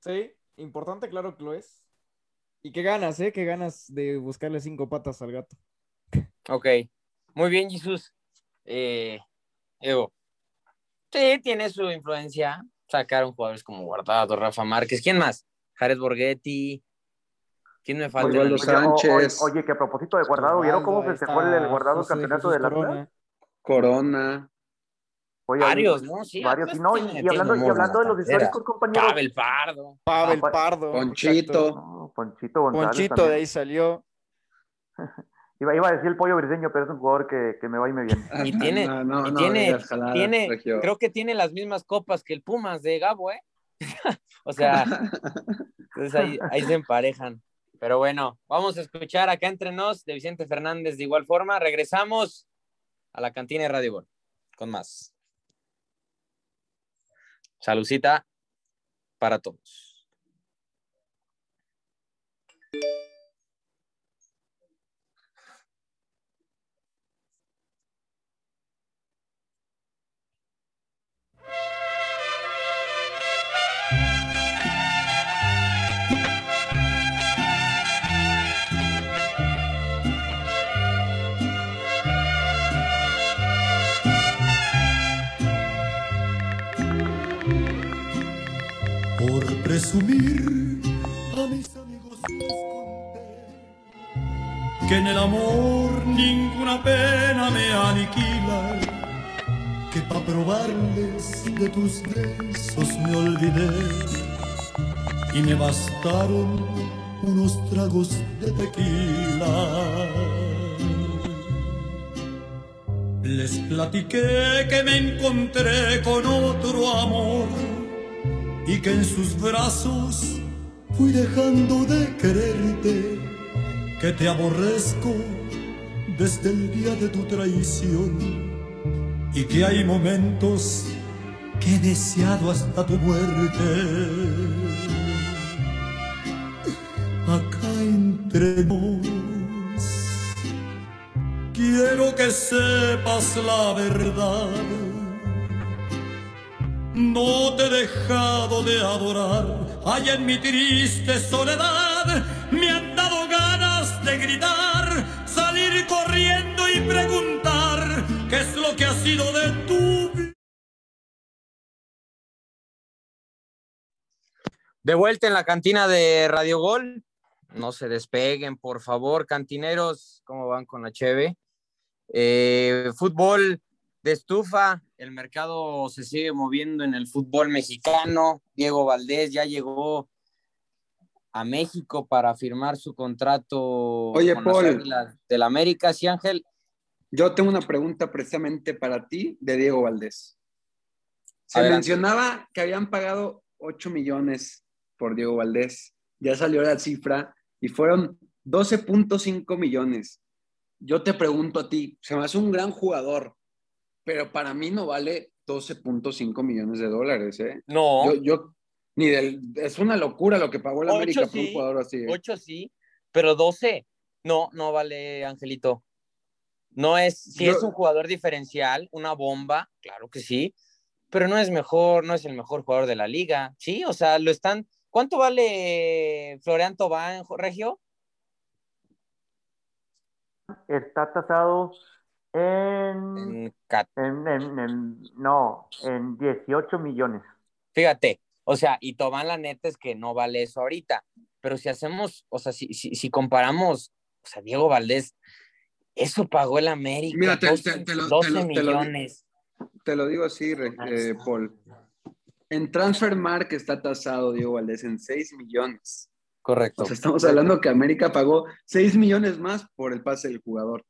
Sí, importante, claro que lo es. Y qué ganas, ¿eh? Qué ganas de buscarle cinco patas al gato. Ok. Muy bien, Jesús. Eh, Evo. Sí, tiene su influencia. Sacaron jugadores como Guardado, Rafa Márquez. ¿Quién más? Jared Borghetti. ¿Quién me falta? Osvaldo en la lista? o- o- Sánchez. oye, que a propósito de Guardado, ¿vieron cómo festejó ahí el, Guardado el José campeonato Jesús del Atlas? Corona. Corona. Oye, Varios, ¿no? Sí, varios, y no, y, hablando, y hablando de los históricos compañeros, Pavel Pardo. Pavel Ah, pa- Pardo. Ponchito. Ponchito González Ponchito también. de ahí salió. Iba, iba a decir el pollo briseño, pero es un jugador que, que me va y me viene. Y tiene, No, no, y no tiene, creo que tiene las mismas copas que el Pumas de Gabo, ¿eh? o sea, entonces ahí, ahí se emparejan. Pero bueno, vamos a escuchar acá entre nos de Vicente Fernández de igual forma. Regresamos a la cantina de Radio Gol con más. Salucita para todos. Presumir a mis amigos les conté que en el amor ninguna pena me aniquila, que pa' probarles de tus besos me olvidé y me bastaron unos tragos de tequila. Les platiqué que me encontré con otro amor y que en sus brazos fui dejando de quererte, que te aborrezco desde el día de tu traición y que hay momentos que he deseado hasta tu muerte. Acá entre nos, quiero que sepas la verdad. No te he dejado de adorar, allá en mi triste soledad me han dado ganas de gritar, salir corriendo y preguntar qué es lo que ha sido de tu vida. De vuelta en la cantina de Radio Gol. No se despeguen, por favor, cantineros. ¿Cómo van con la Cheve? Eh, fútbol de estufa. El mercado se sigue moviendo en el fútbol mexicano. Diego Valdés ya llegó a México para firmar su contrato Oye, con Paul. Águilas del América. Sí, Ángel. Yo tengo una pregunta precisamente para ti de Diego Valdés. Se Adelante. mencionaba que habían pagado 8 millones por Diego Valdés. Ya salió la cifra y fueron 12.5 millones. Yo te pregunto a ti, se me hace un gran jugador, pero para mí no vale 12.5 millones de dólares. ¿eh? No, Yo, yo- ni del, es una locura lo que pagó la América por un sí, jugador así. ¿eh? ocho sí, pero 12, no, no vale, Angelito. No es, si Yo- es un jugador diferencial, una bomba, claro que sí, pero no es mejor, no es el mejor jugador de la liga, ¿sí? O sea, lo están. ¿Cuánto vale Florian Tobán, Regio? Está tasado en, En cat- en, en- en- no, en 18 millones. Fíjate, o sea, y Tobán la neta es que no vale eso ahorita, pero si hacemos, o sea, si, si, si comparamos, o sea, Diego Valdés, eso pagó el América, Mira, te- 12, te- te lo- 12 te lo- te lo- millones. Te lo digo así, Re- eh, Paul. En Transfermarkt está tasado Diego Valdés en 6 millones. Correcto. O sea, estamos hablando que América pagó 6 millones más por el pase del jugador.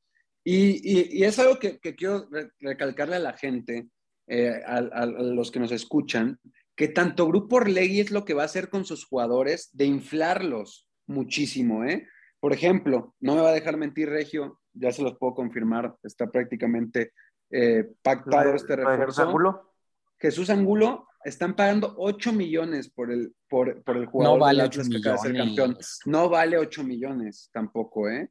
Y, y- y es algo que, que quiero re- recalcarle a la gente, eh, a, los que nos escuchan, que tanto Grupo Orlegui es lo que va a hacer con sus jugadores de inflarlos muchísimo, ¿eh? Por ejemplo, no me va a dejar mentir Regio, ya se los puedo confirmar, está prácticamente eh, pactado este refuerzo. Angulo, Jesús Angulo están pagando 8 millones por el, por, por el jugador No vale del 8 Atlas que acaba de ser millones. campeón. No vale 8 millones tampoco, ¿eh?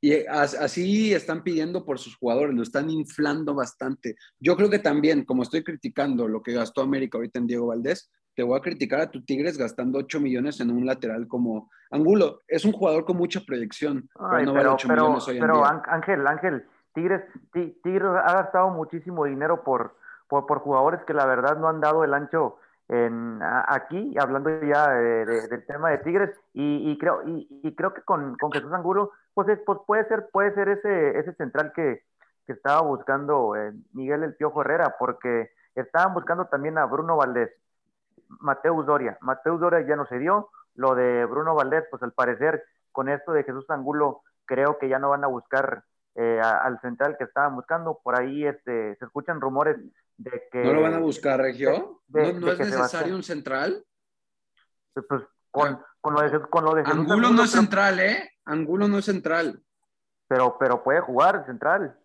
Y as- así están pidiendo por sus jugadores, lo están inflando bastante. Yo creo que también, como estoy criticando lo que gastó América ahorita en Diego Valdés, te voy a criticar a tu Tigres gastando 8 millones en un lateral como Angulo. Es un jugador con mucha proyección, Ay, pero no vale pero, 8 pero, millones hoy en pero día. Án- Ángel, Ángel, Tigres, Ti- Tigres ha gastado muchísimo dinero por, por, por jugadores que la verdad no han dado el ancho en, aquí, hablando ya de- de- del tema de Tigres, y, creo, y, creo que con, Jesús Angulo, pues, es- pues puede ser, puede ser ese, ese central que, que estaba buscando eh, Miguel El Piojo Herrera, porque estaban buscando también a Bruno Valdés, Mateus Doria. Mateus Doria ya no se dio. Lo de Bruno Valdés, pues al parecer, con esto de Jesús Angulo, creo que ya no van a buscar eh, al central que estaban buscando. Por ahí este, se escuchan rumores de que. ¿No lo van a buscar, Regio? de- ¿No, no de es necesario un central? Pues con, con lo de, con lo de Jesús Angulo no es central, ¿eh? Angulo no es central. pero, pero puede jugar central.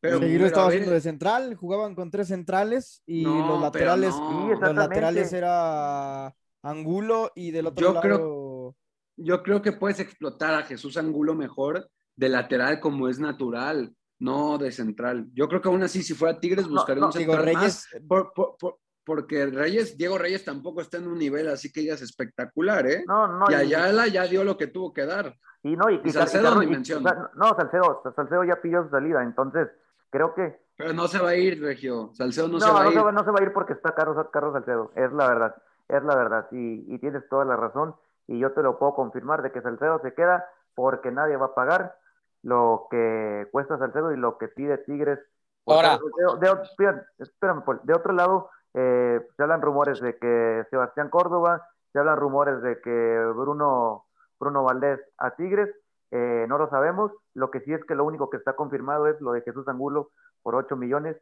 Pero, estaba haciendo de central, jugaban con tres centrales y No, los laterales, no. Sí, los laterales era Angulo y del otro Yo lado creo- yo creo que puedes explotar a Jesús Angulo mejor de lateral como es natural, no de central. Yo creo que aún así, si fuera Tigres, No, buscaría no, un Digo, central Reyes, más, por- por- por- porque Reyes, Diego Reyes tampoco está en un nivel así que digas espectacular, ¿eh? No, no. y y- Ayala ya dio lo que tuvo que dar. Y no, y, Y Salcedo y- no, Salcedo, Salcedo ya pidió su salida, entonces creo que Pero no se va a ir, Regio. Salcedo no, no, se va no a ir. se va, no se va a ir porque está Carlos, Carlos Salcedo, es la verdad, es la verdad, y, y tienes toda la razón, y yo te lo puedo confirmar de que Salcedo se queda porque nadie va a pagar lo que cuesta Salcedo y lo que pide Tigres. Ahora. De, de- espérame, espérame, Paul. de otro lado, eh, se hablan rumores de que Sebastián Córdoba, se hablan rumores de que Bruno, Bruno Valdés a Tigres, eh, no lo sabemos, lo que sí es que lo único que está confirmado es lo de Jesús Angulo por 8 millones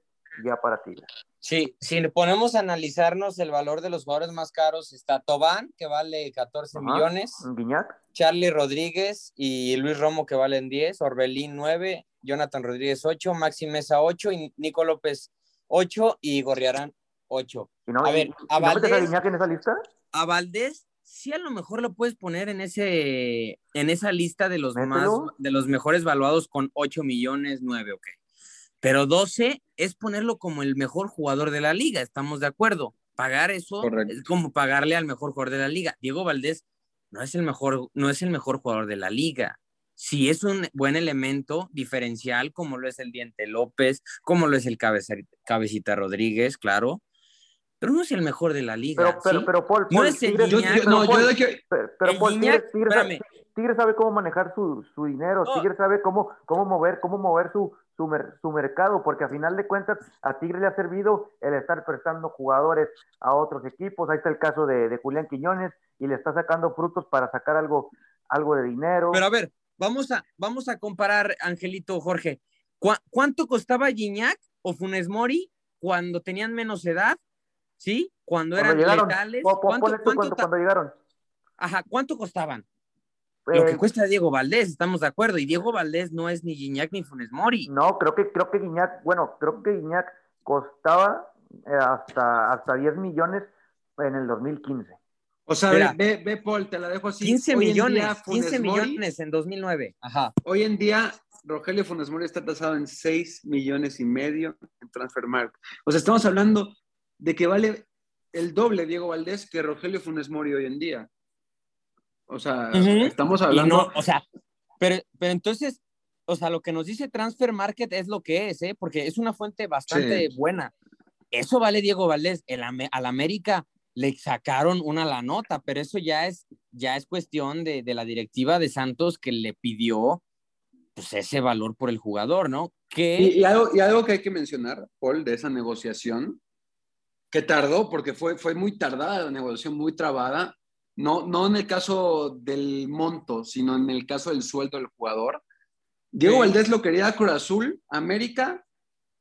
ya para Tigres. Sí, si ponemos a analizarnos el valor de los jugadores más caros, está Tobán, que vale 14 Ajá. millones, Guiñac, Charlie Rodríguez y Luis Romo, que valen 10, Orbelín 9, Jonathan Rodríguez 8, Maxi Mesa 8, y Nico López 8 y Gorriarán 8. y no, A y- ver, y a no metes a Valdés- Guiñac en esa lista? A Valdés sí a lo mejor lo puedes poner en ese en esa lista de los más de los mejores valuados con 8 millones 9, ok. Pero 12 es ponerlo como el mejor jugador de la liga, estamos de acuerdo. Pagar eso Correcto. es como pagarle al mejor jugador de la liga. Diego Valdés no es el mejor no es el mejor jugador de la liga. Sí es un buen elemento diferencial como lo es el Diente López, como lo es el Cabeza- Cabecita Rodríguez, claro, pero no es el mejor de la liga. Pero, pero, ¿sí? pero Paul, No es el Tigres- no, pero, Paul, yo de que- pero, pero El Paul, Guiñac, Tigres, Tigres sabe- espérame. Tigres sabe cómo manejar su, su dinero, No. Tigres sabe cómo, cómo mover, cómo mover su, su, mer- su mercado, porque a final de cuentas a Tigres le ha servido el estar prestando jugadores a otros equipos. Ahí está el caso de, de Julián Quiñones y le está sacando frutos para sacar algo, algo de dinero. Pero a ver, vamos a, vamos a comparar, Angelito Jorge. ¿Cu- ¿Cuánto costaba Gignac o Funes Mori cuando tenían menos edad? ¿Sí? Cuando cuando eran llegaron, letales. ¿Cuánto, cuánto cuando, cuando llegaron. Ajá, ¿cuánto costaban? Lo que cuesta Diego Valdés, estamos de acuerdo. Y Diego Valdés no es ni Gignac ni Funes Mori. No, creo que creo que Guiñac, bueno, creo que Guiñac costaba eh, hasta hasta 10 millones en el 2015. O sea, Mira. ve, ve, Paul, te la dejo así. 15 Hoy en millones, día, Funes 15 Mori- millones en 2009. Ajá. Hoy en día, Rogelio Funes Mori está tasado en 6 millones y medio en Transfermarkt. O sea, estamos hablando de que vale el doble Diego Valdés que Rogelio Funes Mori hoy en día. O sea, Ujú. estamos Y hablando. no, o sea, pero, pero entonces, o sea, lo que nos dice Transfer Market es lo que es, ¿eh? Porque es una fuente bastante Sí. buena. Eso vale Diego Valdés. El, al América le sacaron una la nota, pero eso ya es, ya es cuestión de, de la directiva de Santos que le pidió pues ese valor por el jugador, ¿no? Que Y, y algo, y algo que hay que mencionar, Paul, de esa negociación, que tardó, porque fue, fue muy tardada la negociación, muy trabada, no, no en el caso del monto, sino en el caso del sueldo del jugador. Diego Sí. Valdés lo quería Cruz Azul, América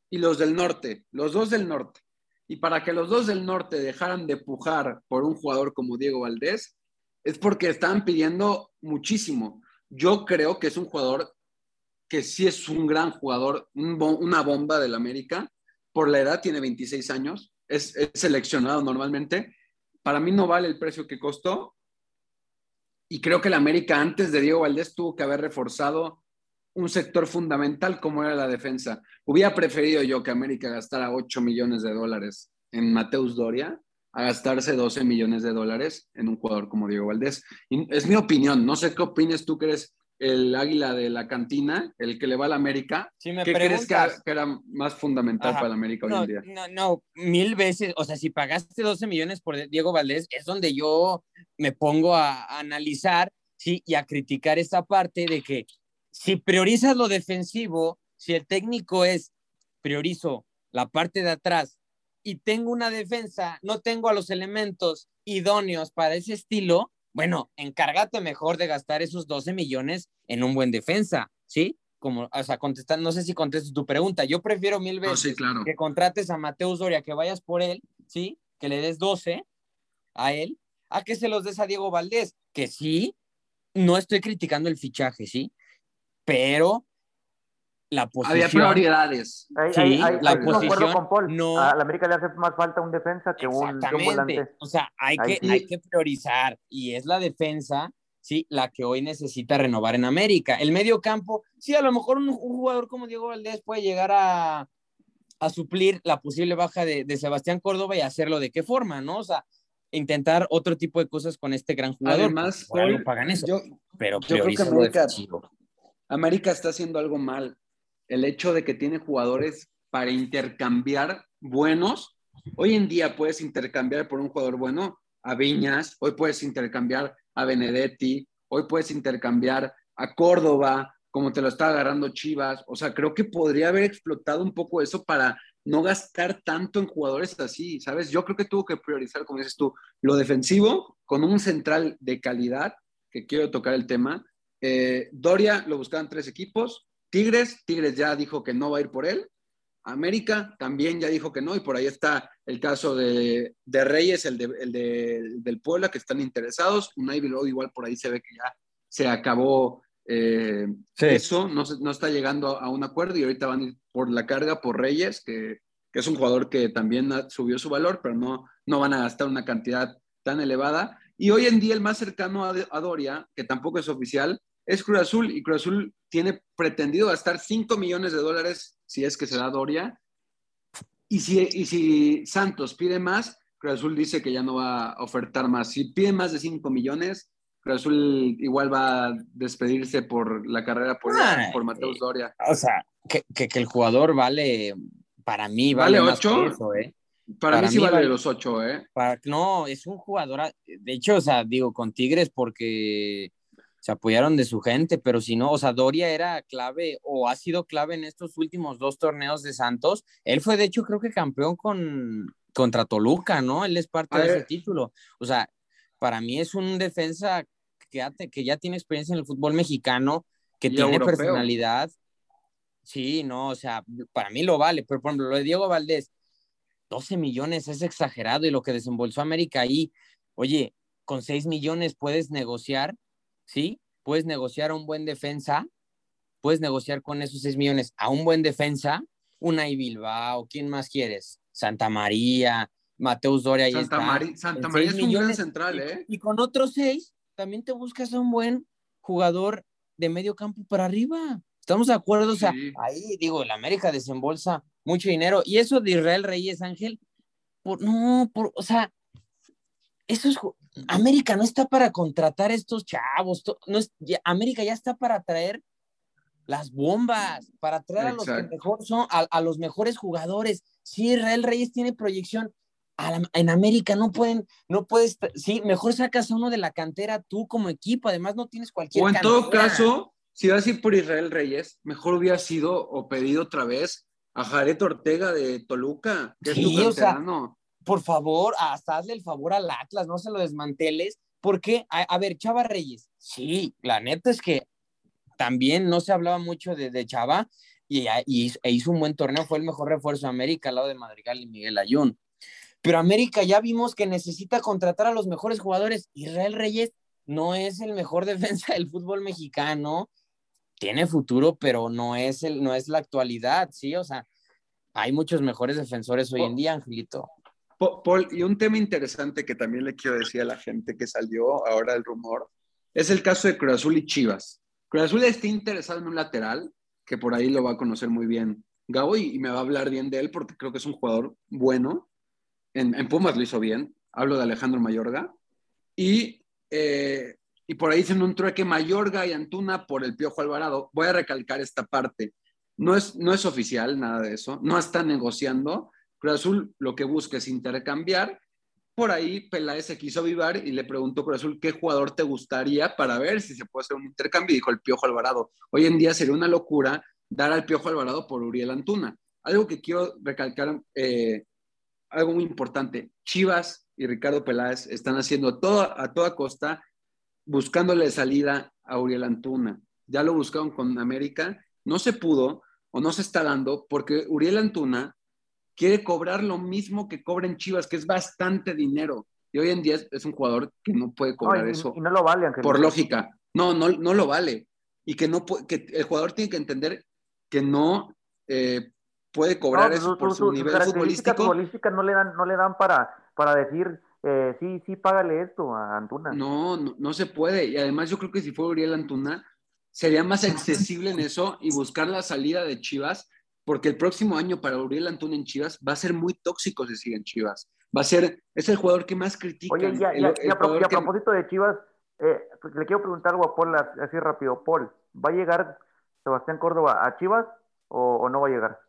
y los del norte, los dos del norte. Y para que los dos del norte dejaran de pujar por un jugador como Diego Valdés, es porque estaban pidiendo muchísimo. Yo creo que es un jugador que sí es un gran jugador, un una bomba del América. Por la edad, tiene 26 años, es, es seleccionado normalmente. Para mí no vale el precio que costó. Y creo que el América antes de Diego Valdés tuvo que haber reforzado un sector fundamental como era la defensa. Hubiera preferido yo que América gastara 8 millones de dólares en Mateus Doria a gastarse 12 millones de dólares en un jugador como Diego Valdés. Es mi opinión, no sé qué opinas tú que eres el águila de la cantina, el que le va a la América. si me ¿Qué crees que, era más fundamental Ajá. para la América hoy no, en día? no, no, mil veces, o sea, si pagaste 12 millones por Diego Valdés, es donde yo me pongo a, a analizar, sí, y a criticar esa parte de que si priorizas lo defensivo, si el técnico es, priorizo la parte de atrás y tengo una defensa, no tengo a los elementos idóneos para ese estilo, bueno, encárgate mejor de gastar esos 12 millones en un buen defensa, ¿sí? Como, o sea, contestar, no sé si contestas tu pregunta, yo prefiero mil No, veces sí, claro. que contrates a Mateus Doria, que vayas por él, ¿sí? Que le des 12 a él, a que se los des a Diego Valdés, que sí, no estoy criticando el fichaje, ¿sí? Pero la Había prioridades. Sí, la acuerdo posición con Paul. no- A la América le hace más falta un defensa que un, un volante. O sea, hay que, sí. hay que priorizar y es la defensa, sí, la que hoy necesita renovar en América. El medio campo, sí, a lo mejor un, un jugador como Diego Valdés puede llegar a, a suplir la posible baja de, de Sebastián Córdoba y hacerlo de qué forma, ¿no? O sea, intentar otro tipo de cosas con este gran jugador. Además, Paul, pagan eso, yo, pero yo creo que. América está haciendo algo mal. El hecho de que tiene jugadores para intercambiar buenos. Hoy en día puedes intercambiar por un jugador bueno a Viñas, hoy puedes intercambiar a Benedetti, hoy puedes intercambiar a Córdoba, como te lo está agarrando Chivas. O sea, creo que podría haber explotado un poco eso para no gastar tanto en jugadores así, ¿sabes? Yo creo que tuvo que priorizar, como dices tú, lo defensivo con un central de calidad, que quiero tocar el tema, eh, Doria lo buscaban tres equipos. Tigres, Tigres ya dijo que no va a ir por él. América también ya dijo que no, y por ahí está el caso de, de Reyes, el, de, el de- del Puebla, que están interesados. Unai Bilbao igual por ahí se ve que ya se acabó eh, eso, no, no está llegando a un acuerdo y ahorita van a ir por la carga por Reyes, que, que es un jugador que también subió su valor, pero no, no van a gastar una cantidad tan elevada. Y hoy en día el más cercano a, a Doria, que tampoco es oficial, es Cruz Azul y Cruz Azul tiene pretendido gastar 5 millones de dólares si es que se da Doria. Y si, y si Santos pide más, Cruz Azul dice que ya no va a ofertar más. Si pide más de 5 millones, Cruz Azul igual va a despedirse por la carrera por, por Mateus Doria. O sea, que, que, que el jugador vale, para mí vale, ¿Vale más ocho? que eso, ¿eh? Para, Para mí sí mí vale vale- los 8, ¿eh? Para, no, es un jugador, de hecho, o sea, digo, con Tigres porque se apoyaron de su gente, pero si no, o sea, Doria era clave o ha sido clave en estos últimos dos torneos de Santos. Él fue, de hecho, creo que campeón con, contra Toluca, ¿no? Él es parte de ese título. O sea, para mí es un defensa que que ya tiene experiencia en el fútbol mexicano, que Y tiene europeo. personalidad. Sí, no, o sea, para mí lo vale, pero por ejemplo, lo de Diego Valdés, 12 millones es exagerado y lo que desembolsó América ahí, oye, con 6 millones puedes negociar, ¿sí? Puedes negociar a un buen defensa, puedes negociar con esos 6 millones a un buen defensa, una y Bilbao, ¿quién más quieres? Santa María, Mateus Doria ahí Santa. Mari- Santa María es un gran millones. central, Y- ¿eh? Y con otros seis, también te buscas a un buen jugador de medio campo para arriba. Estamos de acuerdo, o sea, ahí digo, el América desembolsa mucho dinero. Y eso de Israel Reyes Ángel, por, no, por, o sea, eso es, América no está para contratar estos chavos, no es, ya- América ya está para traer las bombas, para traer a los que mejor son, a, a los mejores jugadores. Sí, Israel Reyes tiene proyección. A la- en América no pueden, no puedes, sí, mejor sacas a uno de la cantera tú como equipo, además no tienes cualquier O en todo cantera. caso, si vas a ir por Israel Reyes, mejor hubiera sido o pedido otra vez a Jared Ortega de Toluca, que Sí, es tu o sea. Por favor, hasta hazle el favor al Atlas, no se lo desmanteles, porque, a, a ver, Chava Reyes, sí, la neta es que también no se hablaba mucho de, de Chava y, y hizo- e hizo un buen torneo, fue el mejor refuerzo de América al lado de Madrigal y Miguel Ayun. Pero América ya vimos que necesita contratar a los mejores jugadores. Israel Reyes no es el mejor defensa del fútbol mexicano, tiene futuro, pero no es, el, no es la actualidad, ¿sí? O sea, hay muchos mejores defensores hoy en día, Angelito. Paul, y un tema interesante que también le quiero decir a la gente que salió ahora el rumor, es el caso de Cruz Azul y Chivas. Cruz Azul está interesado en un lateral, que por ahí lo va a conocer muy bien Gabo y, y me va a hablar bien de él porque creo que es un jugador bueno. En, en Pumas lo hizo bien. Hablo de Alejandro Mayorga. Y, eh, y por ahí dicen un trueque Mayorga y Antuna por el Piojo Alvarado. Voy a recalcar esta parte. No es, no es oficial nada de eso. No está negociando. Cruz Azul lo que busca es intercambiar. Por ahí Peláez se quiso avivar y le preguntó Cruz Azul qué jugador te gustaría para ver si se puede hacer un intercambio. Y dijo el Piojo Alvarado. Hoy en día sería una locura dar al Piojo Alvarado por Uriel Antuna. Algo que quiero recalcar, eh, algo muy importante. Chivas y Ricardo Peláez están haciendo todo, a toda costa buscándole salida a Uriel Antuna. Ya lo buscaron con América, no se pudo o no se está dando porque Uriel Antuna quiere cobrar lo mismo que cobra en Chivas, que es bastante dinero. Y hoy en día es, es un jugador que no puede cobrar No, y, eso y no lo vale, por lógica. No, no, no lo vale. Y que, no, que el jugador tiene que entender que no eh, puede cobrar No, eso por su- nivel futbolístico. futbolísticas no le dan, no le dan para, para decir, eh, sí, sí, págale esto a Antuna. No, no, no se puede. Y además yo creo que si fuera Uriel Antuna, sería más accesible en eso y buscar la salida de Chivas, porque el próximo año para Uriel Antuna en Chivas va a ser muy tóxico si sigue en Chivas. Va a ser, es el jugador que más critica. Oye, ya, el- ya- el ya a pro- jugador y a que- propósito de Chivas, eh, pues, le quiero preguntar algo a Paul as- así rápido. Paul, ¿va a llegar Sebastián Córdoba a Chivas o, o no va a llegar?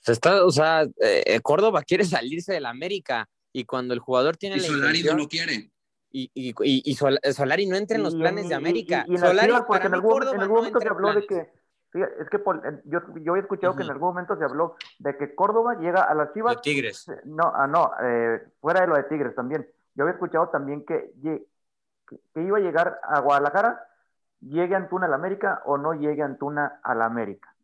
Se está, o sea, eh, Córdoba quiere salirse del América y cuando el jugador tiene y la Solari no lo quiere. y, y, y- y Sol- Solari no entra en los Y- planes y- de América. Y, y en Solari, Chivas, porque para en algún, Córdoba en no algún momento se en habló de que, es que Paul, en- yo, yo había escuchado que en algún momento se habló de que Córdoba llega a las Chivas De Tigres. No, ah, no, eh, fuera de lo de Tigres también. Yo había escuchado también que, que, iba a llegar a Guadalajara, llegue Antuna al América o no llegue Antuna al América.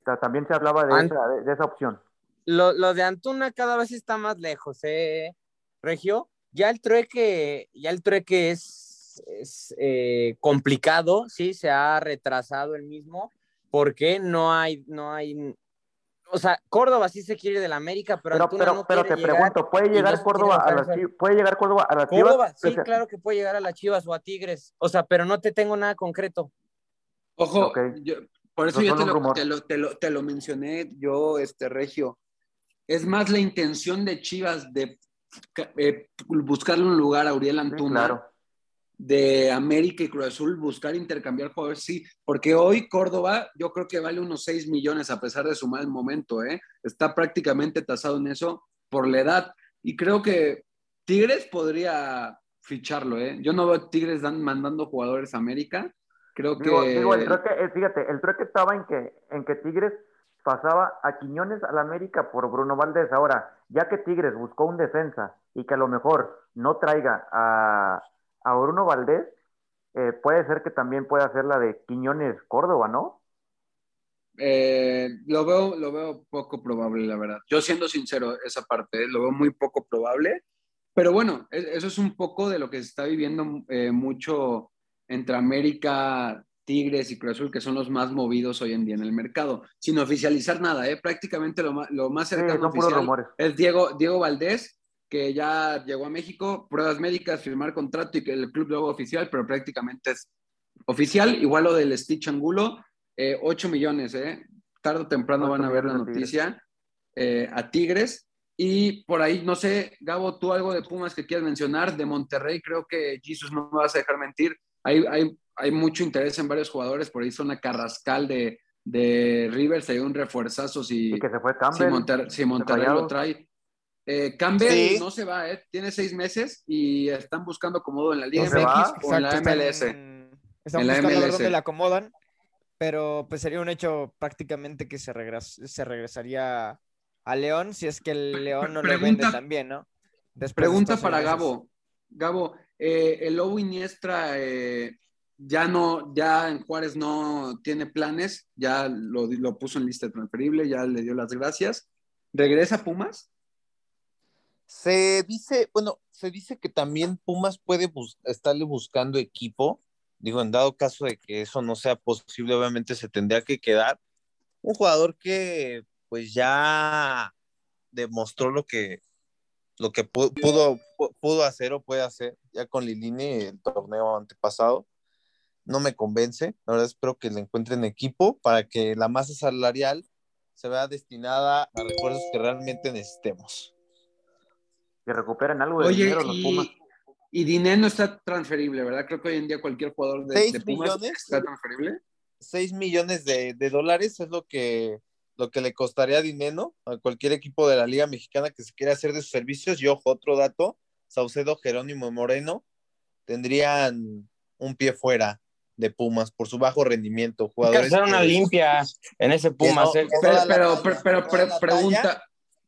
O sea, también se hablaba de, esa, de, de esa opción. Lo, lo de Antuna cada vez está más lejos, ¿eh, Regio? Ya el trueque, ya el trueque es, es eh, complicado, sí, se ha retrasado el mismo, porque no hay, no hay, o sea, Córdoba sí se quiere ir del América, pero, Pero, pero, no pero te llegar. pregunto, ¿puede no llegar se Córdoba a las? ¿Puede llegar Córdoba a las Córdoba, Chivas? sí, Pues, claro que puede llegar a las Chivas o a Tigres, o sea, pero no te tengo nada concreto. Ojo, Ok. yo- por eso No, yo te lo, te, lo, te, lo, te lo mencioné, yo, este Regio. Es más la intención de Chivas de eh, buscarle un lugar a Uriel sí, Antuna, claro. De América y Cruz Azul, buscar intercambiar jugadores, sí, porque hoy Córdoba yo creo que vale unos 6 millones a pesar de su mal momento, ¿eh? está prácticamente tasado en eso por la edad. Y creo que Tigres podría ficharlo, ¿eh? Yo no veo a Tigres dan, mandando jugadores a América. Creo que. Digo, digo, el trueque, eh, fíjate, el trueque estaba en que, en que Tigres pasaba a Quiñones al América por Bruno Valdés. Ahora, ya que Tigres buscó un defensa y que a lo mejor no traiga a, a Bruno Valdés, eh, puede ser que también pueda hacer la de Quiñones Córdoba, ¿no? Eh, lo, veo, lo veo poco probable, la verdad. Yo siendo sincero, esa parte, ¿eh? lo veo muy poco probable. Pero bueno, e- eso es un poco de lo que se está viviendo eh, mucho entre América Tigres y Cruz Azul, que son los más movidos hoy en día en el mercado, sin oficializar nada, ¿eh? prácticamente lo, lo más cercano oficial es Diego, Diego Valdés, que ya llegó a México, pruebas médicas, firmar contrato y que el club luego oficial, pero prácticamente es oficial, igual lo del Stitch Angulo, eh, 8 millones, ¿eh? tarde o temprano van a ver la noticia eh, a Tigres. Y por ahí, no sé, Gabo, tú algo de Pumas que quieras mencionar, de Monterrey, creo que Jesus no me vas a dejar mentir, hay, hay hay mucho interés en varios jugadores, por ahí una Carrascal de, de Rivers, hay un refuerzazo si, y que se fue Campbell, si, Monterrey lo trae. Eh, Campbell no se va, eh, tiene seis meses y están buscando acomodo en la Liga MX o en la MLS. Están, buscando la dónde la acomodan, pero pues sería un hecho prácticamente que se, se regresaría a León si es que el León no lo vende también, ¿no? pregunta para Gabo. Gabo, eh, el Lobo Iniestra eh, ya no, ya en Juárez no tiene planes, ya lo, lo puso en lista transferible, ya le dio las gracias. ¿Regresa Pumas? Se dice, bueno, se dice que también Pumas puede estarle buscando equipo. Digo, en dado caso de que eso no sea posible, obviamente se tendría que quedar un jugador que pues ya demostró lo que lo que pudo, pudo, pudo hacer o puede hacer ya con Lilini el torneo antepasado no me convence. La verdad espero que le encuentren equipo para que la masa salarial se vea destinada a refuerzos que realmente necesitemos. Que recuperen algo de dinero los Pumas. Y dinero no está transferible, ¿verdad? Creo que hoy en día cualquier jugador de, Pumas millones, está transferible. 6 millones de, dólares es lo que, lo que le costaría dinero a cualquier equipo de la Liga Mexicana que se quiera hacer de sus servicios. Y ojo, otro dato, Saucedo, Jerónimo y Moreno tendrían un pie fuera de Pumas por su bajo rendimiento. Jugadores Hay que hacer una limpia en ese Pumas. ¿eh? pero, pero, pero, pregunta.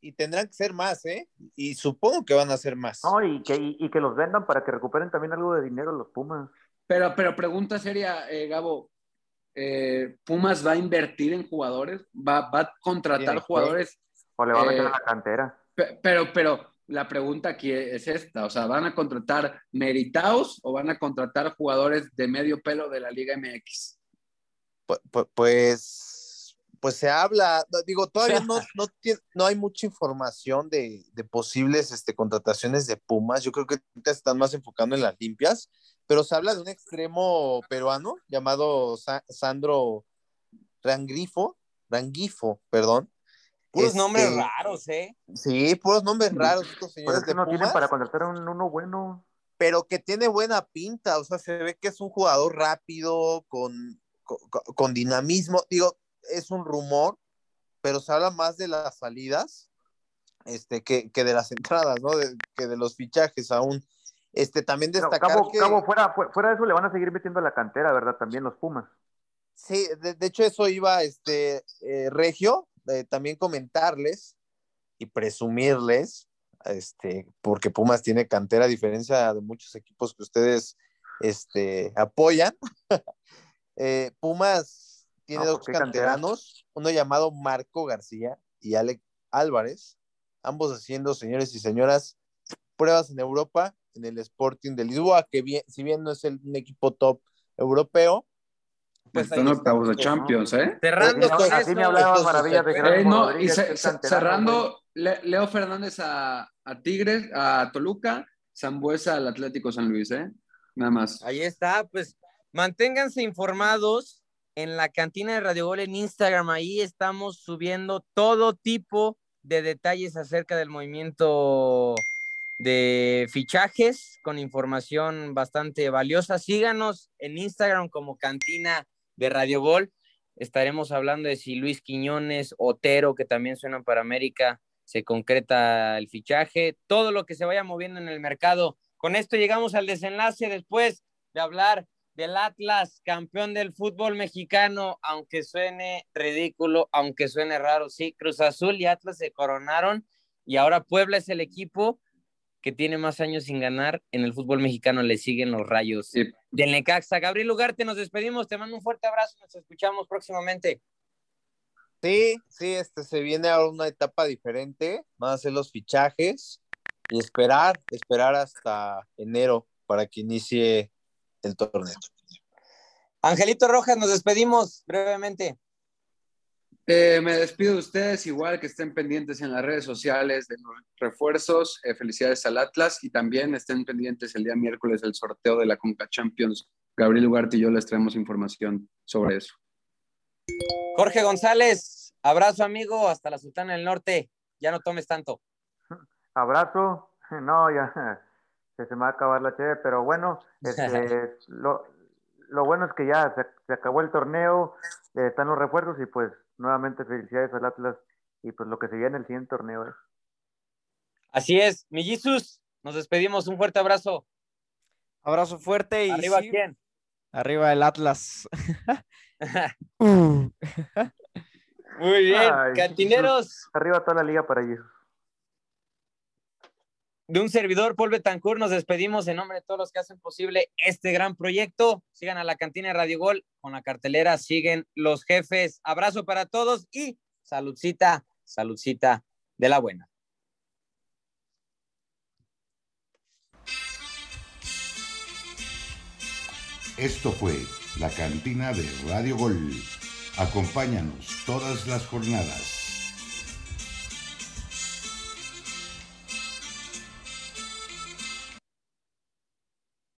Y tendrán que ser más, ¿eh? Y supongo que van a ser más. No, y que, y, que los vendan para que recuperen también algo de dinero los Pumas. Pero, pero pregunta seria, eh, Gabo. Eh, ¿Pumas va a invertir en jugadores? ¿Va, va a contratar jugadores? ¿O le va a meter a la cantera? Pero, pero, la pregunta aquí es esta, o sea, ¿van a contratar meritaos o van a contratar jugadores de medio pelo de la Liga MX? Pues, pues se habla, digo, todavía no, no, hay mucha información de, posibles este, contrataciones de Pumas, yo creo que ahorita están más enfocando en las limpias, pero se habla de un extremo peruano llamado Sandro Rangrifo, Rangifo, perdón, Puros nombres este, raros, ¿eh? Sí, puros nombres raros estos señores no tienen para contratar a un, uno bueno. Pero que tiene buena pinta, o sea, se ve que es un jugador rápido, con, con, dinamismo. Digo, es un rumor, pero se habla más de las salidas este, que, que de las entradas, ¿no? que de los fichajes aún. Este, también destacar que... Cabo, fuera, fuera de eso le van a seguir metiendo la cantera, ¿verdad? También los Pumas. Sí, de, de hecho eso iba, este, eh, Regio, también comentarles y presumirles, este, porque Pumas tiene cantera, a diferencia de muchos equipos que ustedes este, apoyan. Eh, Pumas tiene dos canteranos, uno llamado Marco García y Alec Álvarez, ambos haciendo, señores y señoras, pruebas en Europa, en el Sporting de Lisboa, que bien, si bien no es el, un equipo top europeo, pues Están octavos de Champions, ¿eh? Cerrando con Así me hablaba maravillas de eh, no, y cerrando, Leo Fernández a, a, Tigres, a Toluca, Zambuesa al Atlético San Luis, ¿eh? Nada más. Ahí está, pues manténganse informados en la cantina de Radio Gol en Instagram. Ahí estamos subiendo todo tipo de detalles acerca del movimiento de fichajes con información bastante valiosa. Síganos en Instagram como Cantina de Radio Gol. Estaremos hablando de si Luis Quiñones, Otero, que también suenan para América, se concreta el fichaje, todo lo que se vaya moviendo en el mercado. Con esto llegamos al desenlace después de hablar del Atlas, campeón del fútbol mexicano, aunque suene ridículo, aunque suene raro, sí, Cruz Azul y Atlas se coronaron y ahora Puebla es el equipo que tiene más años sin ganar, en el fútbol mexicano. Le siguen los rayos del Necaxa. Gabriel Ugarte, nos despedimos, te mando un fuerte abrazo, nos escuchamos próximamente. Sí, sí, este se viene ahora una etapa diferente, van a hacer los fichajes y esperar, esperar hasta enero para que inicie el torneo. Angelito Rojas, nos despedimos brevemente. Eh, me despido de ustedes, igual que estén pendientes en las redes sociales de los refuerzos. Eh, felicidades al Atlas y también estén pendientes el día miércoles del sorteo de la Conca Champions. Gabriel Ugarte y yo les traemos información sobre eso. Jorge González, abrazo amigo, hasta la Sultana del Norte. Ya no tomes tanto. Abrazo. No, ya se, se me va a acabar la cheve, pero bueno, este, lo, lo bueno es que ya se, se acabó el torneo, eh, están los refuerzos y pues nuevamente felicidades al Atlas y pues lo que se viene en el siguiente torneo. ¿eh? Así es, mi Jesus, nos despedimos, un fuerte abrazo. Abrazo fuerte y ¿Arriba sí, quién? arriba el Atlas. Muy bien, Ay, cantineros Arriba toda la liga para ellos. De un servidor, Paul Betancourt, nos despedimos en nombre de todos los que hacen posible este gran proyecto. Sigan a la cantina de Radio Gol con la cartelera, siguen los jefes. Abrazo para todos y saludcita, saludcita de la buena. Esto fue la cantina de Radio Gol. Acompáñanos todas las jornadas.